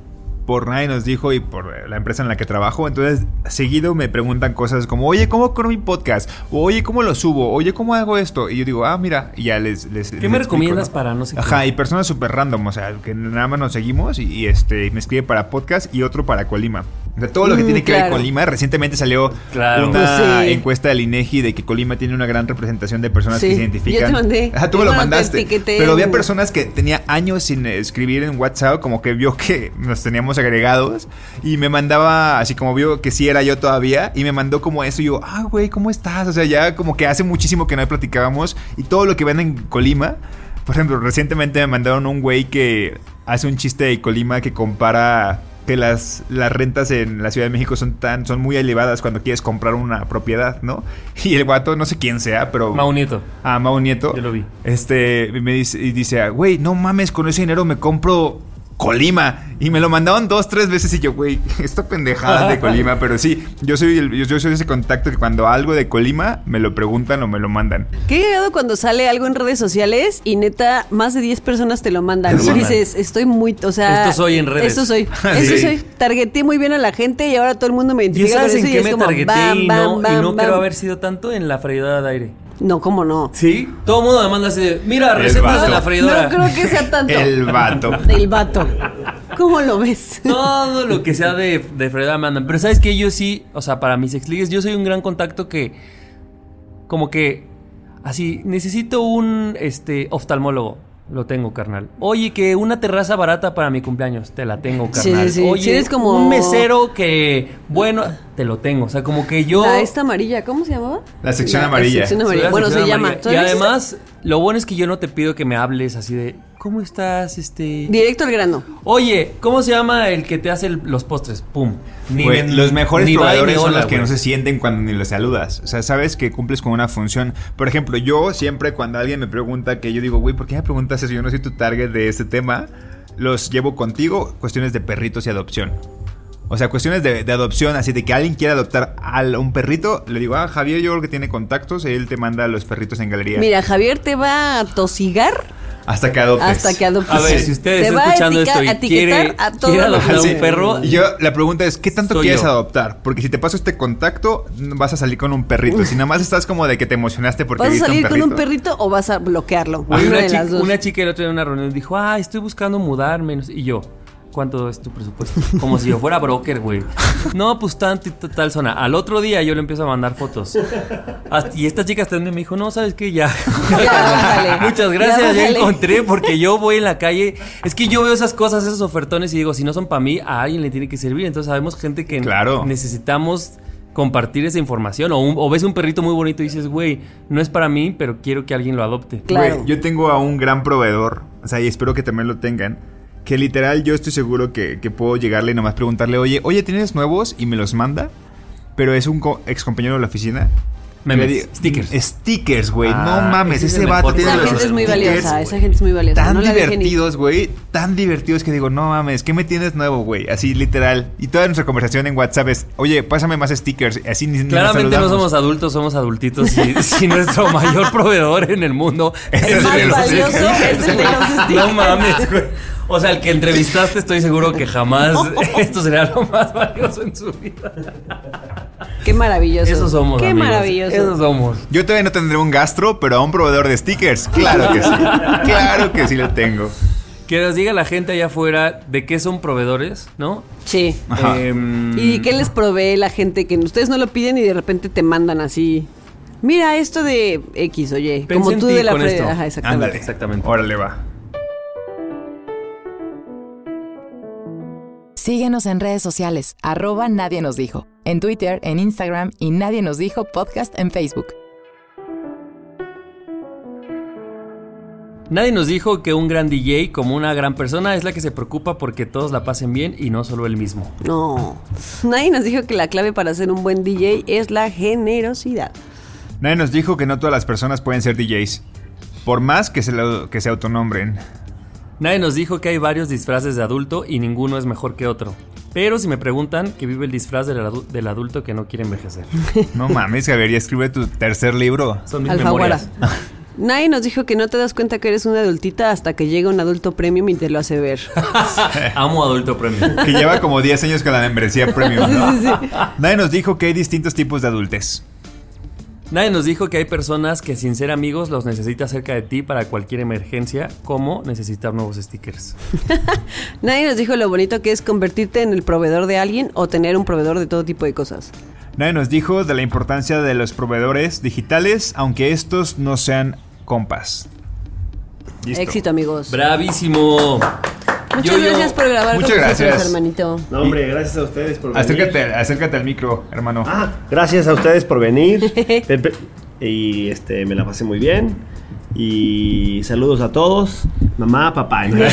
Por nadie nos dijo y por la empresa en la que trabajo. Entonces, seguido me preguntan cosas como, oye, ¿cómo con mi podcast? O, oye, ¿cómo lo subo? Oye, ¿cómo hago esto? Y yo digo, ah, mira, y ya les. les ¿Qué les me explico, recomiendas ¿no? para no sé qué? Ajá, y personas súper random, o sea, que nada más nos seguimos y, y, este me escribe para podcast y otro para Colima. O sea, todo lo que Mm, tiene que ver con Colima. Recientemente salió Claro. una Pues sí. encuesta del INEGI de que Colima tiene una gran representación de personas que se identifican. (laughs) yo te mandé. Ajá, tú me lo mandaste. Pero había personas que tenía años sin escribir en WhatsApp, como que vio que nos teníamos agregados y me mandaba, así como vio que sí era yo todavía, y me mandó como eso. Y yo, ah, güey, ¿cómo estás? O sea, ya como que hace muchísimo que no platicábamos y todo lo que ven en Colima. Por ejemplo, recientemente me mandaron un güey que hace un chiste de Colima que compara que las, las rentas en la Ciudad de México son tan son muy elevadas cuando quieres comprar una propiedad, ¿no? (laughs) Y el guato, no sé quién sea, pero... Mau Nieto. Ah, Mau Nieto. Yo lo vi. Este, me dice, y dice, güey, no mames, con ese dinero me compro Colima. Y me lo mandaron dos, tres veces y yo, güey, (laughs) esta pendejada de (laughs) Colima. Pero sí, yo soy, el- yo, yo soy ese contacto que cuando algo de Colima me lo preguntan o me lo mandan. Qué llegado cuando sale algo en redes sociales y neta, más de 10 personas te lo mandan. Te Y lo mandan. dices, estoy muy. O sea. Esto soy en redes. Esto soy. (laughs) Sí. Eso soy. Targeté muy bien a la gente y ahora todo el mundo me ¿Y identifica sabes con en eso y qué es me targeté bam, y bam, no, y bam, no quiero bam. haber sido tanto en la freidora de aire? No, ¿cómo no? ¿Sí? Todo el mundo me manda así de, mira, El recetas de vato. la freidora. No creo que sea tanto. El vato. (laughs) El vato. ¿Cómo lo ves? Todo lo que sea de, de freidora me mandan. Pero sabes que yo sí, o sea, para mis exligues, yo soy un gran contacto que, como que, así, necesito un, este, oftalmólogo. Lo tengo, carnal. Oye, que una terraza barata para mi cumpleaños. Te la tengo, carnal. sí, sí. Oye, Sí, eres como- un mesero que, bueno, te lo tengo. O sea, como que yo... La esta amarilla, ¿cómo se llamaba? La sección La amarilla. sección amarilla. la Bueno, se llama. Y además, lo bueno es que yo no te pido que me hables así de, ¿cómo estás? Este... Directo al grano. Oye, ¿cómo se llama el que te hace el- los postres? Pum. Ni Güey, me- los mejores ni proveedores me son hola, los que güey. no se sienten cuando ni los saludas. O sea, sabes que cumples con una función. Por ejemplo, yo siempre cuando alguien me pregunta que yo digo, güey, ¿por qué me preguntas eso? Yo no soy tu target de este tema. Los llevo contigo, cuestiones de perritos y adopción. O sea, cuestiones de, de adopción, así de que alguien quiera adoptar a un perrito, le digo, ah, Javier, yo creo que tiene contactos, él te manda a los perritos en galería. Mira, Javier te va a tosigar hasta que adoptes. hasta que adoptes. A ver, si usted Te está va a escuchando esto y etiquetar quiere, a todo quiere adoptar un perro, yo, la pregunta es, ¿qué tanto Soy quieres yo. adoptar? Porque si te paso este contacto, vas a salir con un perrito. Si nada más estás como de que te emocionaste porque ¿Vas a salir un con un perrito o vas a bloquearlo? Una chica, una chica el otro día en una reunión dijo, ah, estoy buscando mudarme. Y yo, ¿cuánto es tu presupuesto? Como si yo fuera broker, güey. No, pues tanto y tal zona. Al otro día yo le empiezo a mandar fotos. Hasta- y esta chica hasta donde me dijo, no, ¿sabes qué? Ya. bájale. (laughs) Muchas Ya gracias, ya, bájale. encontré porque yo voy en la calle. Es que yo veo esas cosas, esos ofertones y digo, si no son para mí, a alguien le tiene que servir. Entonces sabemos gente que Claro. necesitamos compartir esa información. O, un- o ves un perrito muy bonito y dices, güey, no es para mí, pero quiero que alguien lo adopte. Claro. Güey, yo tengo a un gran proveedor, o sea, y espero que también lo tengan, que literal yo estoy seguro que, que puedo llegarle y nomás preguntarle, oye, oye, ¿tienes nuevos? Y me los manda, pero es un co- ex compañero de la oficina. Memes, digo, stickers. Stickers, güey. Ah, no mames, ese es ese el vato tiene Esa gente es muy valiosa, esa gente es muy valiosa. Tan no divertidos, güey. Tan divertidos que digo, no mames, ¿qué me tienes nuevo, güey? Así literal. Y toda nuestra conversación en WhatsApp es, oye, pásame más stickers. Así ni, ni nos Claramente no somos adultos, somos adultitos. Y (laughs) si nuestro mayor proveedor en el mundo Es el Más de los valioso es el de los stickers. No mames, güey. O sea, el que entrevistaste estoy seguro que jamás (laughs) esto sería lo más valioso en su vida. Qué maravilloso. Eso somos, Qué amigos. maravilloso. Eso somos. Yo todavía no tendré un gastro, pero a un proveedor de stickers, claro que sí. claro que sí lo tengo. Que nos diga la gente allá afuera de qué son proveedores, ¿no? Sí. Ajá. Em, ¿Y qué les provee la gente que ustedes no lo piden y de repente te mandan así? Mira esto de X, oye. Pensé como en tú ti de la con Fred. esto. Ajá, exactamente. Ándale. Exactamente. Órale, va. Síguenos en redes sociales, arroba Nadie nos dijo, en Twitter, en Instagram y Nadie nos dijo podcast en Facebook. Nadie nos dijo que un gran DJ, como una gran persona, es la que se preocupa porque todos la pasen bien y no solo él mismo. No. Nadie nos dijo que la clave para ser un buen DJ es la generosidad. Nadie nos dijo que no todas las personas pueden ser DJs. Por más que se, lo- que se autonombren. Nadie nos dijo que hay varios disfraces de adulto y ninguno es mejor que otro. Pero si me preguntan, que vive el disfraz del, adu- del adulto que no quiere envejecer. (laughs) No mames, Javier, ya escribe tu tercer libro. Son mis Alfaguara. memorias. (laughs) Nadie nos dijo que no te das cuenta que eres una adultita hasta que llega un adulto premium y te lo hace ver. (laughs) Amo adulto premium. Que lleva como 10 años con la membresía premium. ¿no? Nadie nos dijo que hay distintos tipos de adultez. Nadie nos dijo que hay personas que sin ser amigos los necesita cerca de ti para cualquier emergencia, como necesitar nuevos stickers. (laughs) Nadie nos dijo lo bonito que es convertirte en el proveedor de alguien o tener un proveedor de todo tipo de cosas. Nadie nos dijo de la importancia de los proveedores digitales, aunque estos no sean compas. Listo. Éxito, amigos. ¡Bravísimo! Muchas Yo- yo- gracias por grabar Muchas con nosotros, gracias. hermanito. No, hombre, gracias a ustedes por venir. Acércate, acércate al micro, hermano. Ah, gracias a ustedes por venir. (laughs) Y este, me la pasé muy bien. Y saludos a todos. Mamá, papá. (laughs) Quiero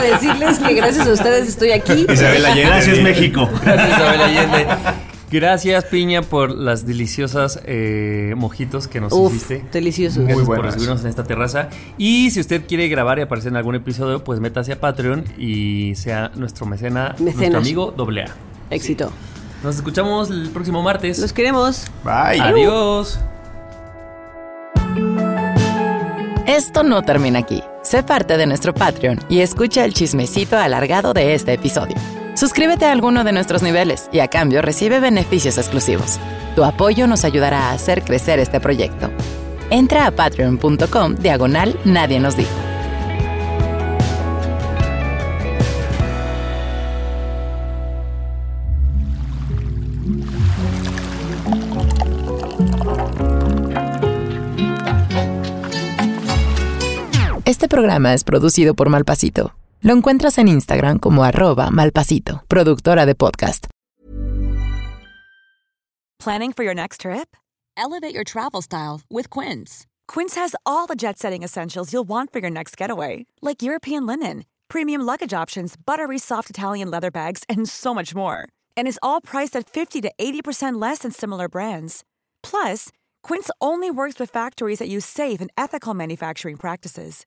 decirles que gracias a ustedes estoy aquí. Isabel Allende. Gracias, México. Gracias, Isabel Allende. Gracias, Piña, por las deliciosas eh, mojitos que nos Uf, hiciste. delicioso. Muy Gracias por buenas. recibirnos en esta terraza. Y si usted quiere grabar y aparecer en algún episodio, pues métase a Patreon y sea nuestro mecena, nuestro Mecenas. amigo doble A. Éxito. Nos escuchamos el próximo martes. Los queremos. Bye. Adiós. Esto no termina aquí. Sé parte de nuestro Patreon y escucha el chismecito alargado de este episodio. Suscríbete a alguno de nuestros niveles y a cambio recibe beneficios exclusivos. Tu apoyo nos ayudará a hacer crecer este proyecto. Entra a patreon.com diagonal Nadie nos dijo. Este programa es producido por Malpasito. Lo encuentras en Instagram como arroba malpasito, productora de podcast. Planning for your next trip? Elevate your travel style with Quince. Quince has all the jet setting essentials you'll want for your next getaway, like European linen, premium luggage options, buttery soft Italian leather bags, and so much more. And is all priced at 50 to 80% less than similar brands. Plus, Quince only works with factories that use safe and ethical manufacturing practices.